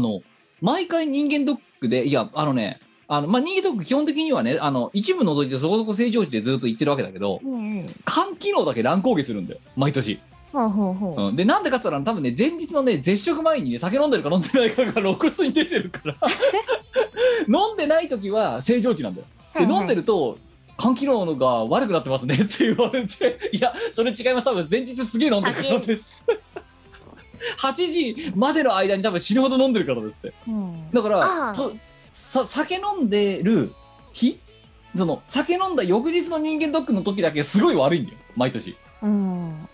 Speaker 3: の毎回人間ドックでいやあのねあのまあ人間ドック基本的にはねあの一部除いてそこそこ正常値でずっと言ってるわけだけど
Speaker 1: うんうん。
Speaker 3: 肝機能だけ乱高下するんだよ。毎年、
Speaker 1: ほうほうほう。
Speaker 3: うん、でなんでかって言ったら多分ね前日のね絶食前にね酒飲んでるか飲んでないかが露骨に出てるから。飲んでない時は正常値なんだよ。で飲んでると肝機能が悪くなってますねって言われて。いやそれ違います。多分前日すげえ飲んでるからです。8 時までの間に多分死ぬほど飲んでるからですって。
Speaker 1: うん。
Speaker 3: だから
Speaker 1: ああ。
Speaker 3: とさ酒飲んでる日？その酒飲んだ翌日の人間ドックの時だけすごい悪いんだよ。毎年。
Speaker 1: うん。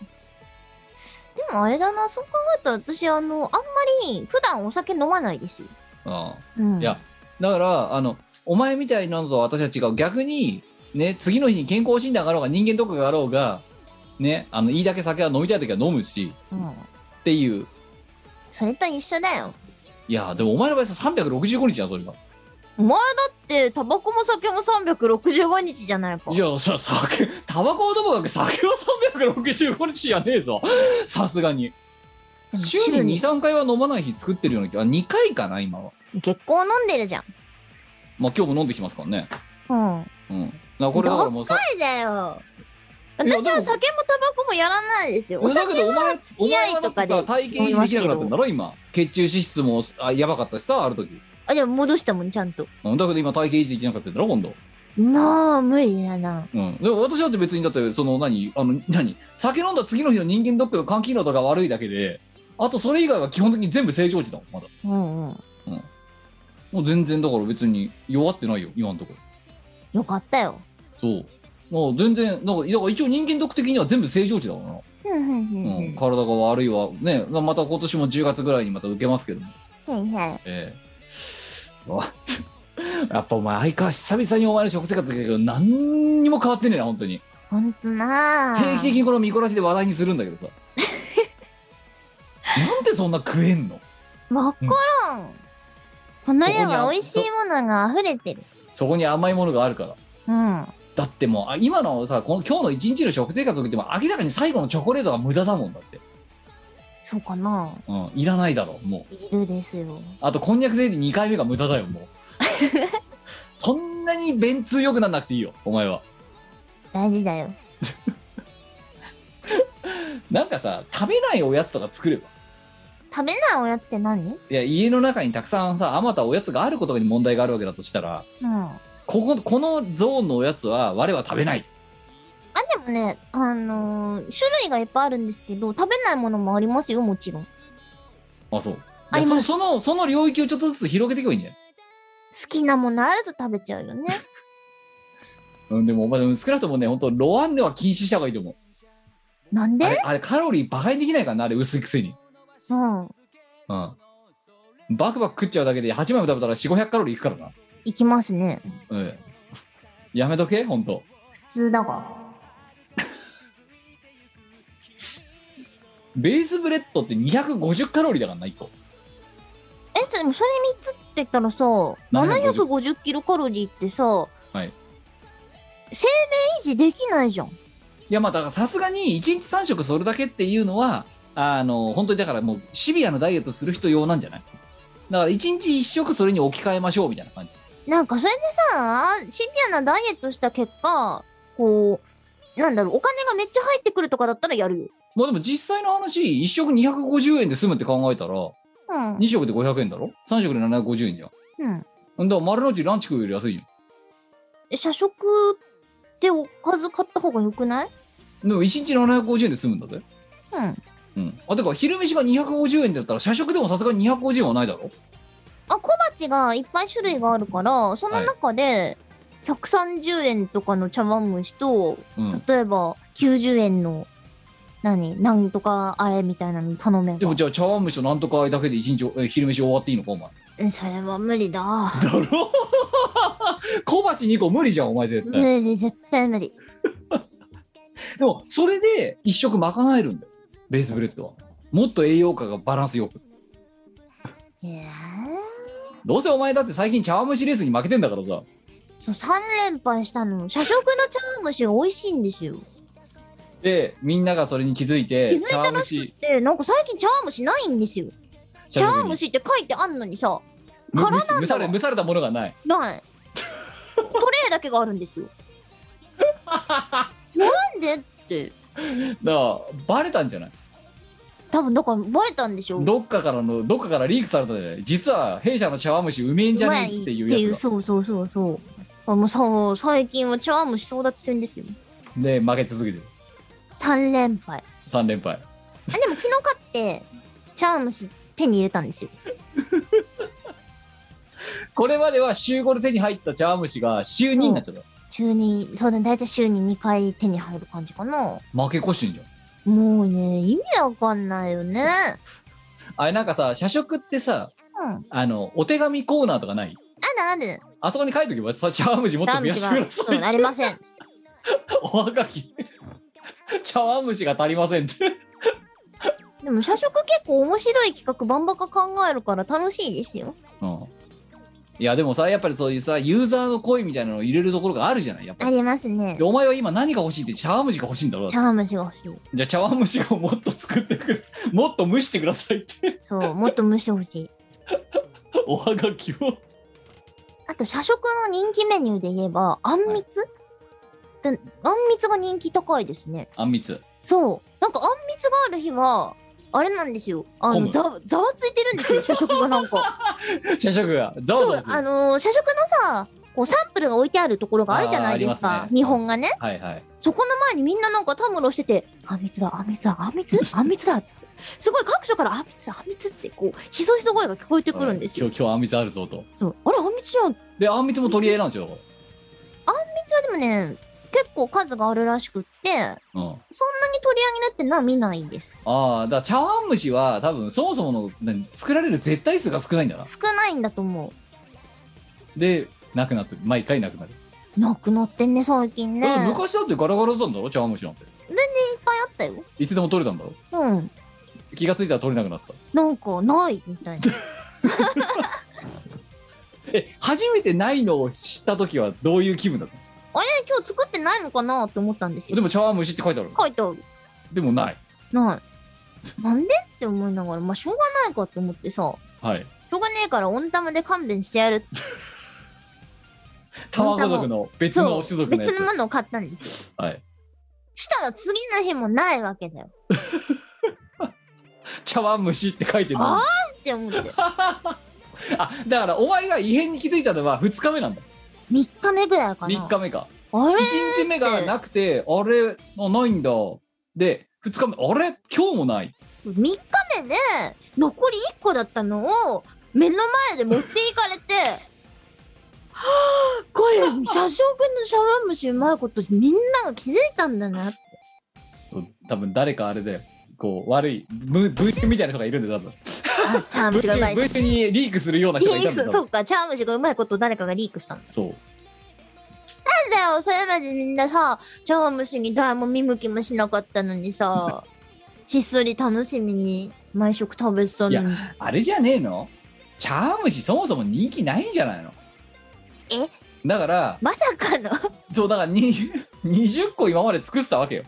Speaker 1: でもあれだなそう考えたら私あのあんまり普段お酒飲まないですよ、
Speaker 3: ああ。
Speaker 1: うん、
Speaker 3: いやだからあのお前みたいなのとは私は違う。逆にね次の日に健康診断があろうが人間ドックがあろうがねあのいいだけ酒は飲みたい時は飲むし
Speaker 1: うん、
Speaker 3: っていう。
Speaker 1: それと一緒だよ。
Speaker 3: いやでもお前の場合さ365日やんそれが
Speaker 1: お前だってタバコも酒も365日じゃないか。
Speaker 3: いやさ酒タバコはともかく酒は365日じゃねえぞ。さすがに。週に23回は飲まない日作ってるような気あ2回かな今は。
Speaker 1: 結構飲んでるじゃん。
Speaker 3: まあ今日も飲んできますからね。
Speaker 1: うん。
Speaker 3: うん。だこれだからもうさ。
Speaker 1: はいだよ。私は酒もタバコもやらないですよ。お
Speaker 3: だ
Speaker 1: 酒
Speaker 3: けどお前
Speaker 1: 付き合いとかで
Speaker 3: 体型維持できなくなってんだろ今。血中脂質もあやばかったしさある時
Speaker 1: あでも戻したもんちゃんと。
Speaker 3: うんだけど今体型維持できなかったんだろ今度。
Speaker 1: まあ無理だな。
Speaker 3: うん。でも私だって別にだってその何あの何酒飲んだ次の日の人間ドックの肝機能とか悪いだけであとそれ以外は基本的に全部正常値だもんまだ。
Speaker 1: うんうん。
Speaker 3: もう全然だから別に弱ってないよ今のところ。
Speaker 1: よかったよ。
Speaker 3: そう。もう全然なんかだから一応人間ドック的には全部正常値だからな、
Speaker 1: うんうんうん
Speaker 3: うん。
Speaker 1: うん。
Speaker 3: 体が悪いわ。ね。また今年も10月ぐらいにまた受けますけども。
Speaker 1: はいはい。
Speaker 3: ええ。わ やっぱお前相変わらず久々にお前の食生活だけど何にも変わってねえな本当に。
Speaker 1: ほんとな
Speaker 3: 定期的にこの見こらしで話題にするんだけどさ。なんでそんな食えんの？
Speaker 1: わからん、この世は美味しいものが溢れてる。
Speaker 3: そこに甘いものがあるから。
Speaker 1: うん。
Speaker 3: だってもうあ今のさこの今日の一日の食生活を見ても明らかに最後のチョコレートが無駄だもんだって、
Speaker 1: そうかな。
Speaker 3: うん、いらないだろもう。
Speaker 1: いるですよ。
Speaker 3: あとこんにゃくゼリー2回目が無駄だよもう。そんなに便通良くなんなくていいよお前は。
Speaker 1: 大事だよ。
Speaker 3: なんかさ食べないおやつとか作れば。
Speaker 1: 食べないおやつって何？
Speaker 3: いや家の中にたくさんさあまたおやつがあることに問題があるわけだとしたら
Speaker 1: うん。あ
Speaker 3: こここのゾーンのおやつは我は食べない。
Speaker 1: でもねあのー種類がいっぱいあるんですけど食べないものもありますよもちろん。好
Speaker 3: あそう。
Speaker 1: あります。
Speaker 3: そそのその領域をちょっとずつ広げていけばいいんだよ、
Speaker 1: きなものあると食べちゃうよね。
Speaker 3: うん、でもお前少なくともね本当ロアンでは禁止した方がいいと思う
Speaker 1: なんで？
Speaker 3: あれあれカロリーバカにできないからなあれ薄いくせに。
Speaker 1: うん。
Speaker 3: うん。バクバク食っちゃうだけで8枚も食べたら4500カロリーいくからな。
Speaker 1: いきますね。
Speaker 3: うんやめとけ本当。
Speaker 1: 普通だが
Speaker 3: ベースブレッドって250カロリーだからな1個。
Speaker 1: えそでもそれ3つって言ったらさ750キロカロリーってさ、
Speaker 3: はい。
Speaker 1: 生命維持できないじゃん。
Speaker 3: いやまあだからさすがに1日3食それだけっていうのはあの本当にだからもうシビアなダイエットする人用なんじゃない？だから1日1食それに置き換えましょうみたいな感じ。
Speaker 1: なんかそれでさ、シビアなダイエットした結果、こう、なんだろう、お金がめっちゃ入ってくるとかだったらやるよ。
Speaker 3: まあでも実際の話1食250円で済むって考えたら
Speaker 1: うん。
Speaker 3: 2食で500円だろ？3食で750円じゃん。
Speaker 1: うん。
Speaker 3: だから丸の内ランチ食うより安いじ
Speaker 1: え社食っておかず買った方がよくない？
Speaker 3: ゃんでも1日750円で済むんだぜ。
Speaker 1: うん。
Speaker 3: うん。あてか昼飯が250円だったら社食でもさすがに250円はないだろ？
Speaker 1: あ、小鉢がいっぱい種類があるから、その中で、130円とかの茶碗蒸しと、
Speaker 3: うん。
Speaker 1: 例えば90円の、何？なんとかあれみたいなの頼めば。
Speaker 3: でもじゃあ茶碗蒸しとなんとかだけで一日え昼飯終わっていいのかお前？
Speaker 1: えそれは無理だ。
Speaker 3: だろ？小鉢2個無理じゃんお前絶
Speaker 1: 無
Speaker 3: 対
Speaker 1: 理、絶対無理。
Speaker 3: でもそれで一食賄えるんだよベースブレッドはもっと栄養価がバランスよく
Speaker 1: いや
Speaker 3: どうせお前だって最近茶碗蒸しレースに負けてんだからさ
Speaker 1: ーそう、3連敗したの。社食の茶碗蒸し美味しいんですよ。
Speaker 3: でみんながそれに気づいて
Speaker 1: 気づいたらしくて、なんか最近茶碗蒸しないんですよ。茶碗蒸しって書いてあんのにさ、
Speaker 3: む
Speaker 1: 空なんだわ。
Speaker 3: 蒸され蒸されたものがない。
Speaker 1: ない。トレーだけがあるんですよ。なんでって。
Speaker 3: だからバレたんじゃない？
Speaker 1: 多分だからバレたんでしょ。
Speaker 3: どっかからのどっかからリークされたんじゃない？実は弊社の茶碗蒸しうめえんじゃねえっていう
Speaker 1: っていう
Speaker 3: やつ
Speaker 1: そうそうそうそう。あもうさ最近は茶碗蒸し争奪戦ですよ。
Speaker 3: がで負け続けてる
Speaker 1: 3連敗。
Speaker 3: 3連敗。
Speaker 1: あでも昨日勝って茶碗蒸し手に入れたんですよ。
Speaker 3: これまでは週5で手に入ってた茶碗蒸しが週2になっちゃった。
Speaker 1: 週にそうだね大体週に2回手に入る感じかな。
Speaker 3: 負け越してんじゃん。
Speaker 1: もうね意味わかんないよね。
Speaker 3: あれなんかさ社食ってさ
Speaker 1: うん。あ
Speaker 3: のお手紙コーナーとかない？
Speaker 1: ある
Speaker 3: あそこに書いとけばさ茶碗蒸しもっと増や
Speaker 1: し
Speaker 3: てください
Speaker 1: そうありません。
Speaker 3: おはがき茶碗蒸しが足りませんって。
Speaker 1: でも社食結構面白い企画バンバカ考えるから楽しいですよ。
Speaker 3: うん。いやでもさやっぱりそういうさユーザーの声みたいなのを入れるところがあるじゃない？やっぱり。
Speaker 1: ありますね。
Speaker 3: でお前は今何が欲しいって茶碗蒸しが欲しいんだろう。
Speaker 1: 茶碗蒸しが欲しい。
Speaker 3: じゃあ茶碗蒸しをもっと作ってくる もっと蒸してくださいって。
Speaker 1: そうもっと蒸してほしい。
Speaker 3: おはがきを。
Speaker 1: あと社食の人気メニューで言えばあんみつ、であんみつが人気高いですね。
Speaker 3: あんみつ。
Speaker 1: そう。なんかあんみつがある日はあれなんですよ。あのざわざわついてるんですよ 社食がなんか。
Speaker 3: 社食が。ざわざ
Speaker 1: そう
Speaker 3: わする。
Speaker 1: あのー社食のさこうサンプルが置いてあるところがあるじゃないですか。
Speaker 3: すね。
Speaker 1: 見本がね。
Speaker 3: はいはい。
Speaker 1: そこの前にみんななんかたむろしててあんみつだあんみつだあんみつあんみつだ。すごい各所からあんみつあんみつってこうひそひそ声が聞こえてくるんですよ、
Speaker 3: 今日今日あんみつあるぞと。
Speaker 1: そう。あれあんみつじゃん。あんみ
Speaker 3: であんみつも取り合いなんですよだか
Speaker 1: つはでもね結構数があるらしくって
Speaker 3: らうん。
Speaker 1: そんなに取り合いになってるのは見ないです。
Speaker 3: ああだから茶碗蒸しは多分そもそもの何作られる絶対数が少ないんだな。
Speaker 1: 少ないんだと思
Speaker 3: でなくなってる。毎回なくなる、
Speaker 1: うなくなってんね最近ね。
Speaker 3: 昔だってガラガラだったんだろ？茶碗蒸しなんて。
Speaker 1: ぱいあったよ。
Speaker 3: いつでも取れたんだろ？
Speaker 1: うん。
Speaker 3: 気がついたら取れなくなった。
Speaker 1: なんかないみたいな。
Speaker 3: え初めてないのを知った時はどういう気分だった
Speaker 1: あれ今日作ってないのかなって思ったんですよ。
Speaker 3: のでも茶碗蒸しって書いてある。
Speaker 1: 書いてある。
Speaker 3: でもない。
Speaker 1: ない。なんでって思いながらまあしょうがないかって思ってさ。
Speaker 3: はい。
Speaker 1: しょうがねえから温玉で勘弁してやる。っ て
Speaker 3: 卵族の別の種族の
Speaker 1: 別のものを買ったんですよ。
Speaker 3: はい。
Speaker 1: したら次の日もないわけだよ。
Speaker 3: 茶碗蒸しって書いてるのに
Speaker 1: あって思って。
Speaker 3: あだからお前が異変に気づいたのは2日目なんだ
Speaker 1: 3日目ぐらいかな。
Speaker 3: 3日目か。
Speaker 1: あれ
Speaker 3: 1日目がなくてあれあないんだ。で2日目あれ？今日もない。
Speaker 1: 3日目で残り1個だったのを目の前で持っていかれて。は あこれ社食の茶碗蒸しうまいことみんなが気づいたんだなって。
Speaker 3: 多分誰かあれでこう悪いブブーみたいな人がいるんで多分
Speaker 1: あ茶碗
Speaker 3: ブ
Speaker 1: 蒸しがうまい。
Speaker 3: ーブーにリークするような人がいたんだ
Speaker 1: そうか茶碗蒸しがうまいこと誰かがリークしたん
Speaker 3: そう
Speaker 1: なんだよそれまでみんなさ茶碗蒸しに誰も見向きもしなかったのにさ ひっそり楽しみに毎食食べてたのに。
Speaker 3: あれじゃねえの？茶碗蒸しそもそも人気ないんじゃないの？
Speaker 1: え？
Speaker 3: だから
Speaker 1: まさかの？
Speaker 3: そうだからに 20個今まで尽くしたわけよ。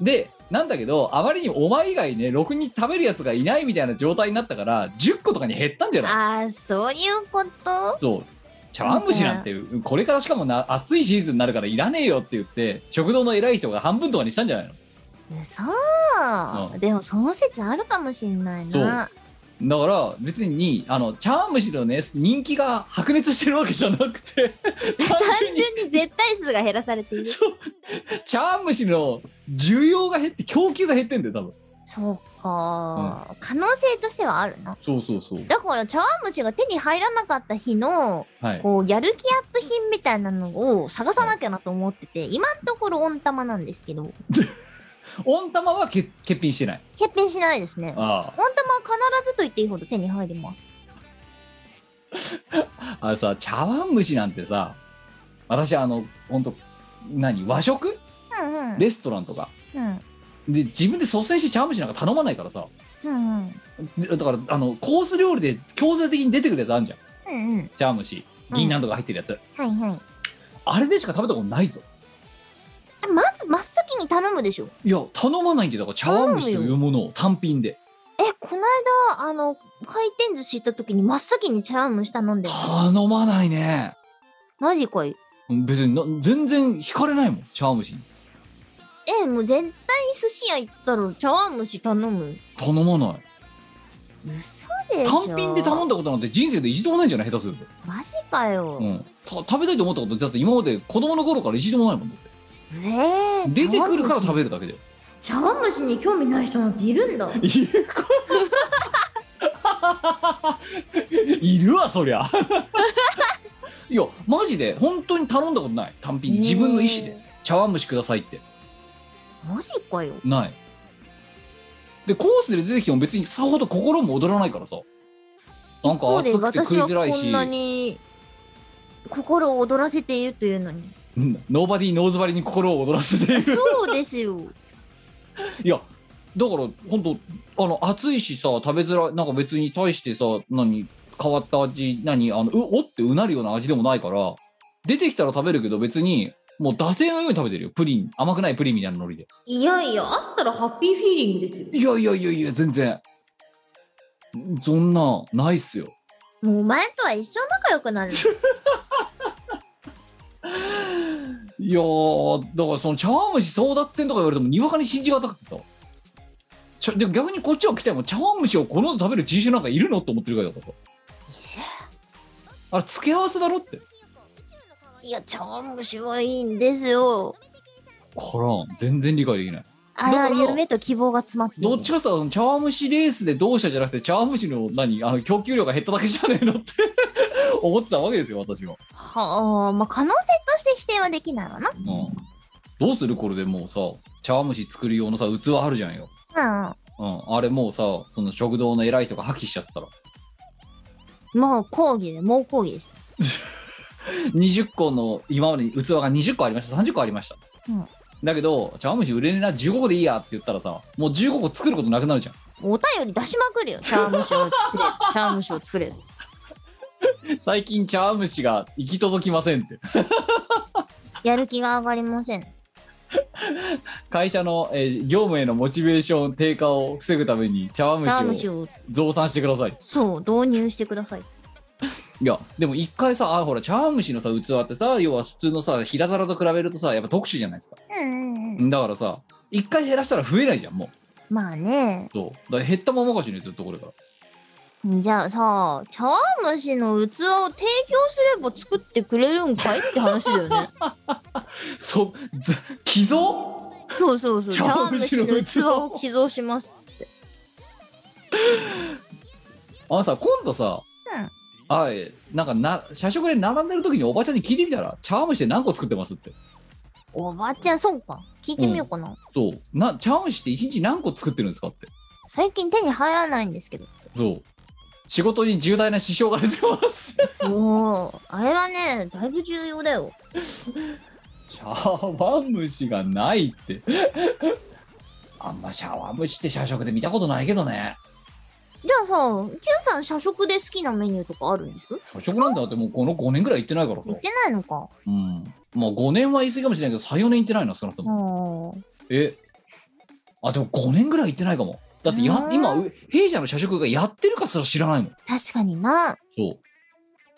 Speaker 3: でなんだけどあまりにお前以外ねろくに食べるやつがいないみたいな状態になったから10個とかに減ったんじゃない？
Speaker 1: ああそういうこと？
Speaker 3: そう。茶碗蒸しなんてこれからしかもな暑いシーズンになるからいらねえよって言って食堂の偉い人が半分とかにしたんじゃないの？
Speaker 1: そう、
Speaker 3: うん。
Speaker 1: でもその説あるかもしんないな
Speaker 3: だから別にあの茶碗蒸しのね人気が白熱してるわけじゃなくて単
Speaker 1: 単
Speaker 3: 純に
Speaker 1: 絶対数が減らされている。
Speaker 3: そう。茶碗蒸しの需要が減って供給が減ってんだよ多分。
Speaker 1: そうか、可能性としてはあるな。
Speaker 3: そうそうそう。
Speaker 1: だから茶碗蒸しが手に入らなかった日の
Speaker 3: はい。
Speaker 1: こうやる気アップ品みたいなのを探さなきゃなと思ってて今のところ温玉なんですけど
Speaker 3: 温玉は欠欠品してない
Speaker 1: 欠品しないですね。温
Speaker 3: あ。
Speaker 1: 玉は必ずと言っていいほど手に入ります。
Speaker 3: あ あのさ茶碗蒸しなんてさ私あの本当何和食？
Speaker 1: うんうん。
Speaker 3: レストランとか。
Speaker 1: うん。
Speaker 3: で自分で率先して茶碗蒸しなんか頼まないからさ。
Speaker 1: うんうん。
Speaker 3: でだからあのコース料理で強制的に出てくるやつあるじゃん。
Speaker 1: うんうん。
Speaker 3: 茶碗蒸し。銀杏とか入ってるやつ、
Speaker 1: はいはい。
Speaker 3: あれでしか食べたことないぞ
Speaker 1: まず真っ先に頼むでしょ。
Speaker 3: いや頼まないんでだから茶碗蒸しというものを単品で。
Speaker 1: えこの間あの回転寿司行った時に真っ先に茶碗蒸し頼んで。る
Speaker 3: 頼まないね。
Speaker 1: マジかい。
Speaker 3: 別にな全然惹かれないもん茶碗蒸しに。
Speaker 1: えもう絶対寿司屋行ったら茶碗蒸し頼む。
Speaker 3: 頼まない。
Speaker 1: 嘘でしょ。
Speaker 3: 単品で頼んだことなんて人生で一度もないんじゃない？下手すると、
Speaker 1: マジかよ、
Speaker 3: うん、た食べたいと思ったことだって今まで子供の頃から一度もないもんだって
Speaker 1: えー、
Speaker 3: 出てくるから食べ
Speaker 1: る
Speaker 3: るだけで
Speaker 1: 茶碗蒸しに興味ない人なんている。ん だ
Speaker 3: いるわそりゃ。いやマジで本当に頼んだことない。単品自分の意思で。茶碗蒸しくださいって。
Speaker 1: マジかよ。
Speaker 3: ない。でコースで出てきても別にさほど心も躍らないからさ。なんか熱くて食いづらいし。
Speaker 1: んなに心を躍らせているというのに。
Speaker 3: うんノーバディーノーズバリに心を躍らせている。
Speaker 1: そうですよ。
Speaker 3: いやだから本当あの暑いしさ食べづらいなんか別に対してさ何変わった味何あのうおってうなるような味でもないから出てきたら食べるけど別にもう惰性のように食べてるよプリン甘くないプリンみたいなノリで。
Speaker 1: いやいやあったらハッピーフィーリングですよ。
Speaker 3: いやいやいやいや全然。そんなないっすよ。
Speaker 1: もうお前とは一生仲良くなる
Speaker 3: いやーだからその茶碗蒸し争奪戦とか言われてもにわかに信じがたくてさ。ちょでも逆にこっちは来ても茶碗蒸しを好んで食べる人種なんかいるのって思ってるからだからあれ付け合わせだろって。
Speaker 1: いや茶碗蒸しはいいんですよ。
Speaker 3: からん。全然理解できない
Speaker 1: あら夢と希望が詰まって
Speaker 3: どっちかさ茶碗蒸しレースでどうしたじゃなくて茶碗蒸しの何あの供給量が減っただけじゃねえのって 思ってたわけですよ私は、
Speaker 1: はあまあ可能性として否定はできないわな。
Speaker 3: うん、どうするこれでもうさ茶碗蒸し作る用のさ器あるじゃんよ。
Speaker 1: うん。
Speaker 3: うん、あれもうさその食堂の偉い人が破棄しちゃってたら。
Speaker 1: もう講義でもう講義です
Speaker 3: 20 個の今までに器が20個ありました30個ありました、
Speaker 1: うん
Speaker 3: だけど茶碗蒸し売れねえな15個でいいやって言ったらさもう15個作ることなくなるじゃ
Speaker 1: お便り出しまくるよ。茶碗蒸しを作れ。茶碗蒸しを作れ。
Speaker 3: ん最近茶碗蒸しが行き届きませんって。
Speaker 1: やる気が上がりません。
Speaker 3: 会社の、えー業務へのモチベーション低下を防ぐために茶碗
Speaker 1: 蒸し
Speaker 3: を。増産してください。
Speaker 1: そう導入してください
Speaker 3: いやでも一回さあほら茶碗蒸しのさ器ってさ要は普通のさ平皿と比べるとさやっぱ特殊じゃないですか。
Speaker 1: うんうんうん。
Speaker 3: だからさ一回減らしたら増えないじゃんもう。
Speaker 1: まあね。
Speaker 3: そう。だから減ったままかしねずっとこれから。
Speaker 1: じゃあさ茶碗蒸しの器を提供すれば作ってくれるんかいって話だよね。
Speaker 3: そず寄贈？
Speaker 1: そうそうそう。茶
Speaker 3: 茶碗
Speaker 1: 碗蒸し
Speaker 3: の器
Speaker 1: を寄贈しますっつって
Speaker 3: あのさ今度さ、あいなんかな社食で並んでる時におばちゃんに聞いてみたら茶碗蒸しで何個作ってますって。
Speaker 1: おばちゃんそうか。聞いてみようかな、
Speaker 3: そう。な茶碗蒸しって一日何個作ってるんですかって。
Speaker 1: 最近手に入らないんですけど。
Speaker 3: そう。仕事に重大な支障が出てます
Speaker 1: そう。あれはねだいぶ重要だよ。
Speaker 3: 茶碗蒸しがないって。あんま茶碗蒸しって社食で見たことないけどね
Speaker 1: じゃあさ Q さん社食で好きなメニューとかあるんです？
Speaker 3: 社食なんだってもうこの5年ぐらい行ってないからさ。
Speaker 1: 言ってないのか。
Speaker 3: うん。まあ5年は言い過ぎかもしれないけど34年行ってないな少なくとも。え？あでも5年ぐらい行ってないかも。だってや
Speaker 1: うん
Speaker 3: 今う弊社の社食がやってるかすら知らないもん。
Speaker 1: 確かにな。
Speaker 3: そう。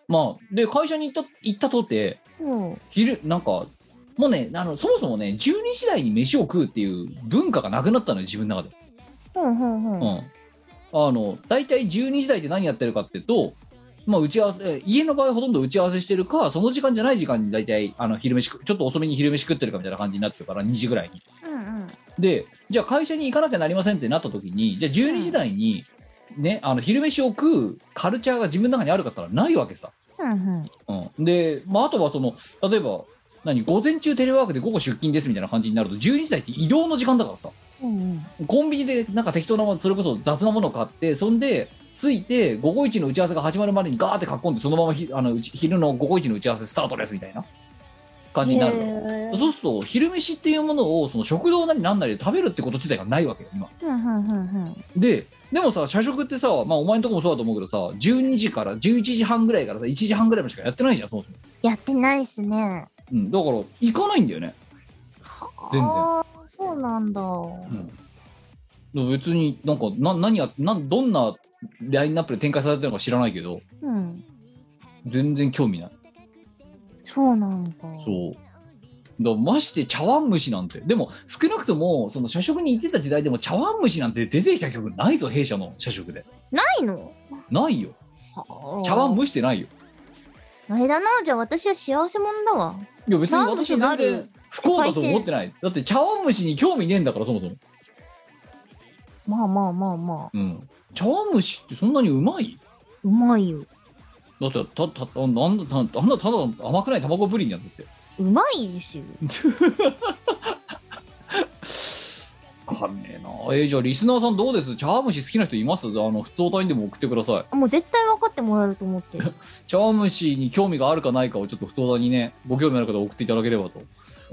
Speaker 3: まあで会社に行った行ったとて
Speaker 1: うん。
Speaker 3: 昼なんかもうねあのそもそもね12時台に飯を食うっていう文化がなくなったのよ自分の中で。
Speaker 1: ほんほんほん。
Speaker 3: うんあの大体12時台で何やってるかっていうとまあ打ち合わせえ家の場合はほとんど打ち合わせしてるかその時間じゃない時間に大体あの昼飯食ちょっと遅めに昼飯食ってるかみたいな感じになってるから2時ぐらいに。
Speaker 1: うんうん。
Speaker 3: でじゃあ会社に行かなきゃなりませんってなった時にじゃあ12時台に、ねあの昼飯を食うカルチャーが自分の中にあるかったらないわけさ、
Speaker 1: うんうん。
Speaker 3: うん、で、まあ、あとはその例えば何午前中テレワークで午後出勤ですみたいな感じになると12時台って移動の時間だからさ
Speaker 1: うんうん。
Speaker 3: コンビニでなんか適当なものそれこそ雑なものを買ってそんで着いて午後一の打ち合わせが始まるまでにガーって書き込んでそのままひあの昼の午後一の打ち合わせスタートですみたいな感じになる。のそうすると昼飯っていうものをその食堂なりなんなりで食べるってこと自体がないわけよ今。
Speaker 1: うんうんうんうん。
Speaker 3: ででもさ社食ってさまあお前のとこもそうだと思うけどさ12時から11時半ぐらいからさ1時半ぐらいまでしかやってないじゃんそもそも、
Speaker 1: やってないっすね。
Speaker 3: うん、だから行かないんだよね。全然
Speaker 1: そうなんだ。
Speaker 3: うん、別になんかな何やなんどんなラインナップで展開されてるのか知らないけど
Speaker 1: うん。
Speaker 3: 全然興味ない。
Speaker 1: そうなんだ。
Speaker 3: そう。だまして茶碗蒸しなんて。でも少なくともその社食に行ってた時代でも茶碗蒸しなんて出てきた曲ないぞ弊社の社食で。
Speaker 1: ないの？
Speaker 3: ないよ。茶碗蒸してないよ。
Speaker 1: あれだな、じゃあ私は幸せ者だわ。
Speaker 3: いや別に私は全然不幸だと思ってない？だって茶碗蒸しに興味ねえんだからそもそも。
Speaker 1: まあまあまあまあ、
Speaker 3: うん。茶碗蒸しってそんなにうまい？う
Speaker 1: まいよ。
Speaker 3: だってたたたなんだあんなただ甘くない卵プリンやんだって。
Speaker 1: うまいですよ。
Speaker 3: わかんねえな。えーじゃあリスナーさんどうです？茶碗蒸し好きな人います？あの普通お単位でも送ってください。
Speaker 1: もう絶対分かってもらえると思ってる。
Speaker 3: 茶碗蒸しに興味があるかないかをちょっと普通にねご興味ある方送っていただければと。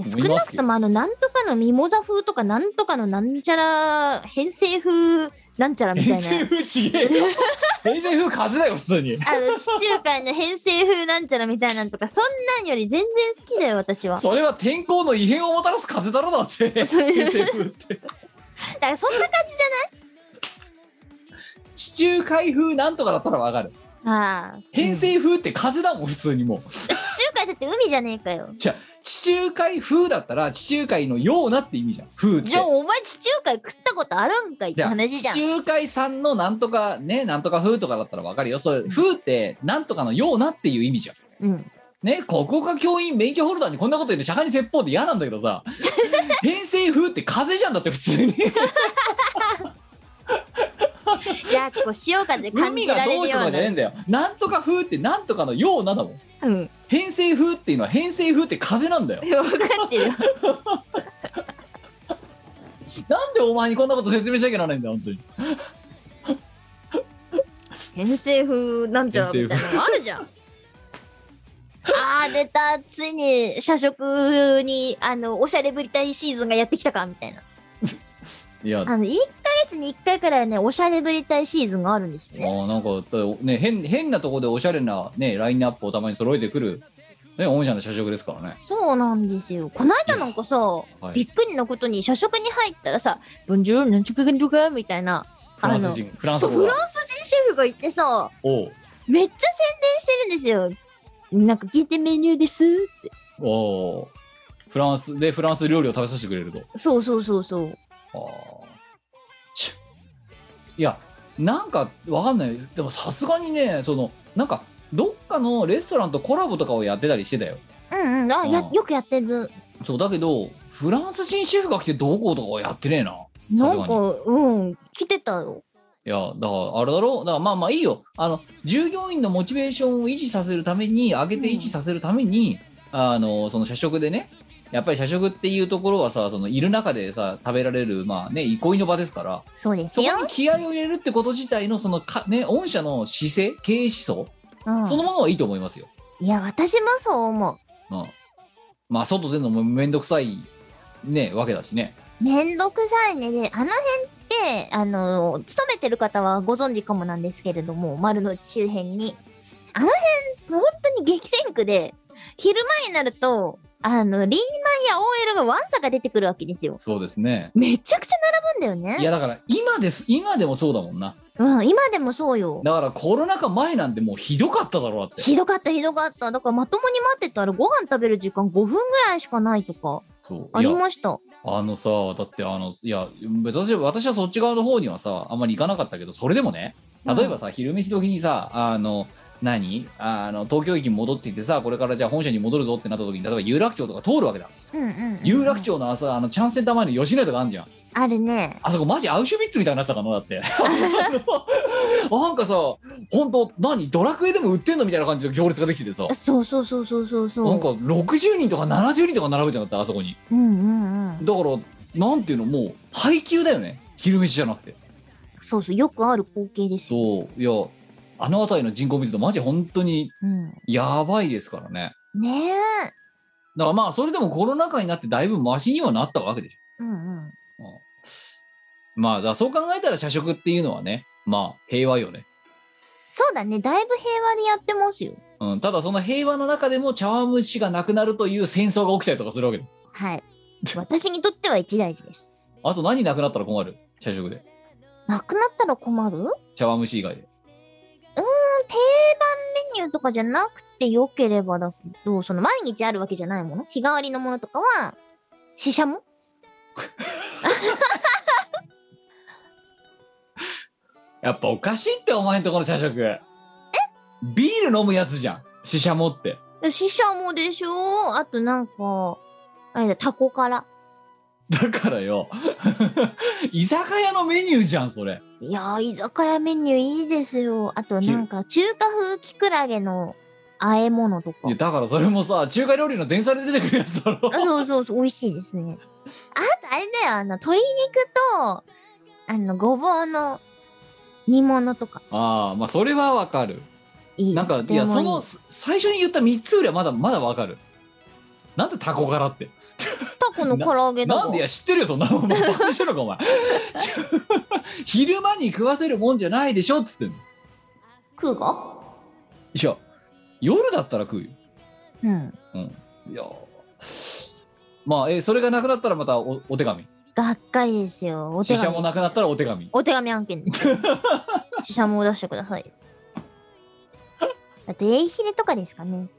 Speaker 1: 少なくともあの、なんとかのミモザ風とか、なんとかのなんちゃら、偏西風なんちゃらみた
Speaker 3: 偏西
Speaker 1: いな。
Speaker 3: 風ちげえよ。偏西風風だよ普通に。
Speaker 1: あの、地中海の偏西風なんちゃらみたいなんとか、そんなんより全然好きだよ、私は。
Speaker 3: それは天候の異変をもたらす風だろだって。偏西風って。
Speaker 1: だからそんな感じじ
Speaker 3: 地中海風なんとかだったらわかる
Speaker 1: ゃないああ。
Speaker 3: 偏
Speaker 1: うん
Speaker 3: 西風って風だもん普通にもう
Speaker 1: 地中海だって海じゃねえかよ。
Speaker 3: じゃあ地中海風だったら地中海のようなって意味じゃん風って
Speaker 1: じゃあお前地中海食ったことあるんかいって話じゃん。
Speaker 3: 地中海産のなんとかねなんとか風とかだったらわかるよそれ風ってなんとかのようなっていう意味じゃん
Speaker 1: うん。
Speaker 3: ね国家教員免許ホルダーにこんなこと言って釈迦に説法って嫌なんだけどさ 偏西風って風じゃんだって普通に
Speaker 1: いや、こう潮風感
Speaker 3: 海
Speaker 1: じら
Speaker 3: がどうしたと
Speaker 1: れるような。
Speaker 3: かじゃねえんだよなんとか風ってなんとかのようなだもん
Speaker 1: うん。
Speaker 3: 偏西風っていうのは偏西風って風なんだよ
Speaker 1: 分かってるよ。
Speaker 3: なんでお前にこんなこと説明しなきゃならないんだよ本当に
Speaker 1: 偏西風なんちゃらみたいなのあるじゃん。あー出た。ついに社食にあのおしゃれぶりたいシーズンがやってきたかみたいな。い
Speaker 3: や。
Speaker 1: あの1ヶ月に1回くらいねおしゃれぶりたいシーズンがあるんですよね。
Speaker 3: あーなんかね変変なとこでおしゃれなねラインナップをたまに揃えてくるね御社の社食ですからね。
Speaker 1: そうなんですよ。この間なんかさ、
Speaker 3: はい。
Speaker 1: びっくりなことに社食に入ったらさ「ボンジュールなんちゃかんとか」みたいな
Speaker 3: フランス人フランス
Speaker 1: そうフランス人シェフがいてさ
Speaker 3: おう
Speaker 1: めっちゃ宣伝してるんですよなんか聞いてメニューです。って
Speaker 3: おうフランスでフランス料理を食べさせてくれると。
Speaker 1: そうそうそうそう。
Speaker 3: あー。ちゅ。いやなんかわかんない。でもさすがにねそのなんかどっかのレストランとコラボとかをやってたりしてたよ。
Speaker 1: うんうん。あや
Speaker 3: うん。
Speaker 1: よくやってる。
Speaker 3: そうだけどフランス人シェフが来てどうこうとかはやってねえな。
Speaker 1: なんかうん。来てたよ
Speaker 3: いやだからあれだろ？うだからまあまあいいよ。あの従業員のモチベーションを維持させるために上げて維持させるために、あのその社食でねやっぱり社食っていうところはさそのいる中でさ食べられるまあね憩いの場ですから
Speaker 1: そうですよ。
Speaker 3: そこに気合を入れるってこと自体のそのかね御社の姿勢経営思想、
Speaker 1: うん。
Speaker 3: そのものはいいと思いますよ、
Speaker 1: いや私もそう思う。
Speaker 3: うん、まあ外でのもめんどくさいねわけだしね。
Speaker 1: めんどくさいね。であの辺ってあの勤めてる方はご存知かもなんですけれども丸の内周辺にあの辺本当に激戦区で昼間になるとあの、リーマンや OL がワンサが出てくるわけですよ。
Speaker 3: そうですね
Speaker 1: めちゃくちゃ並ぶんだよね。
Speaker 3: いやだから今です今でもそうだもんな
Speaker 1: うん、今でもそうよ。
Speaker 3: だからコロナ禍前なんてもうひどかっただろうだって
Speaker 1: ひどかった、ひどかった。だからまともに待ってたらご飯食べる時間5分ぐらいしかないとか、
Speaker 3: そう
Speaker 1: ありました。
Speaker 3: あのさだってあのいや私は私はそっち側の方にはさあんまり行かなかったけどそれでもね例えばさ、昼飯時にさあの何？あの東京駅に戻ってきてさこれからじゃあ本社に戻るぞってなった時に例えば有楽町とか通るわけだ、
Speaker 1: うんうんうんうん。
Speaker 3: 有楽町の朝あのチャンセンター前の吉野家とかあんじゃん
Speaker 1: あるね。
Speaker 3: あそこマジアウシュビッツみたいになってたかなだって なんかさ本当何ドラクエでも売ってんのみたいな感じの行列ができててさ
Speaker 1: そうそうそうそうそうそう。
Speaker 3: なんか60人とか70人とか並ぶじゃんだってあそこに
Speaker 1: うんうんうん。
Speaker 3: だからなんていうのもう配給だよね昼飯じゃなくて
Speaker 1: そうそう、よくある光景ですよ。
Speaker 3: そういやあの辺りの人口密度マジ本当に
Speaker 1: うん。
Speaker 3: やばいですからね
Speaker 1: ねえ。
Speaker 3: だからまあそれでもコロナ禍になってだいぶマシにはなったわけでし
Speaker 1: うんうん。
Speaker 3: ょ、うんまあだそう考えたら社食っていうのはねまあ平和よね、
Speaker 1: そうだね。だいぶ平和にやってますよ。
Speaker 3: うん、ただその平和の中でも茶碗蒸しがなくなるという戦争が起きたりとかするわけで
Speaker 1: はい。私にとっては一大事です。
Speaker 3: あと何なくなったら困る？社食で。
Speaker 1: なくなったら困る？うん、定
Speaker 3: 茶碗蒸し以外で。
Speaker 1: 番メニューとかじゃなくてよければだけど、その毎日あるわけじゃないもの？日替わりのものとかは、死者も
Speaker 3: やっぱおかしいってお前んとこの社食えビール飲むやつじゃんシシャモって
Speaker 1: 死者もでしょ？あとなんか、あれだ、タコから。
Speaker 3: だからよ 居酒屋のメニューじゃんそれ
Speaker 1: いやー、居酒屋メニューいいですよ。あとなんか、中華風キクラゲの和え物とか
Speaker 3: いや。だからそれもさ中華料理の電車で出てくるやつだろ
Speaker 1: あそうそうそう、美味しいですね。あとあれだよ、あの、鶏肉と、あの、ごぼうの煮物とか。
Speaker 3: ああまあそれはわかる。
Speaker 1: いい。
Speaker 3: なんかいやそのす最初に言った3つよりはまだまだわかる。なんでタコ柄って。
Speaker 1: タコの唐揚げだ
Speaker 3: なんでいや知ってるよそんなのバカにしてるのかお前。昼間に食わせるもんじゃないでしょっつってんの。
Speaker 1: 食うが
Speaker 3: いや夜だったら食うよ。
Speaker 1: うん。
Speaker 3: いやまあえそれがなくなったらまたおお手紙
Speaker 1: がっかりですよ。お手
Speaker 3: 死者
Speaker 1: 紙
Speaker 3: もなくなったらお手紙
Speaker 1: お手紙案件ですよ。死者も出してください。あと、エイヒレとかですかね。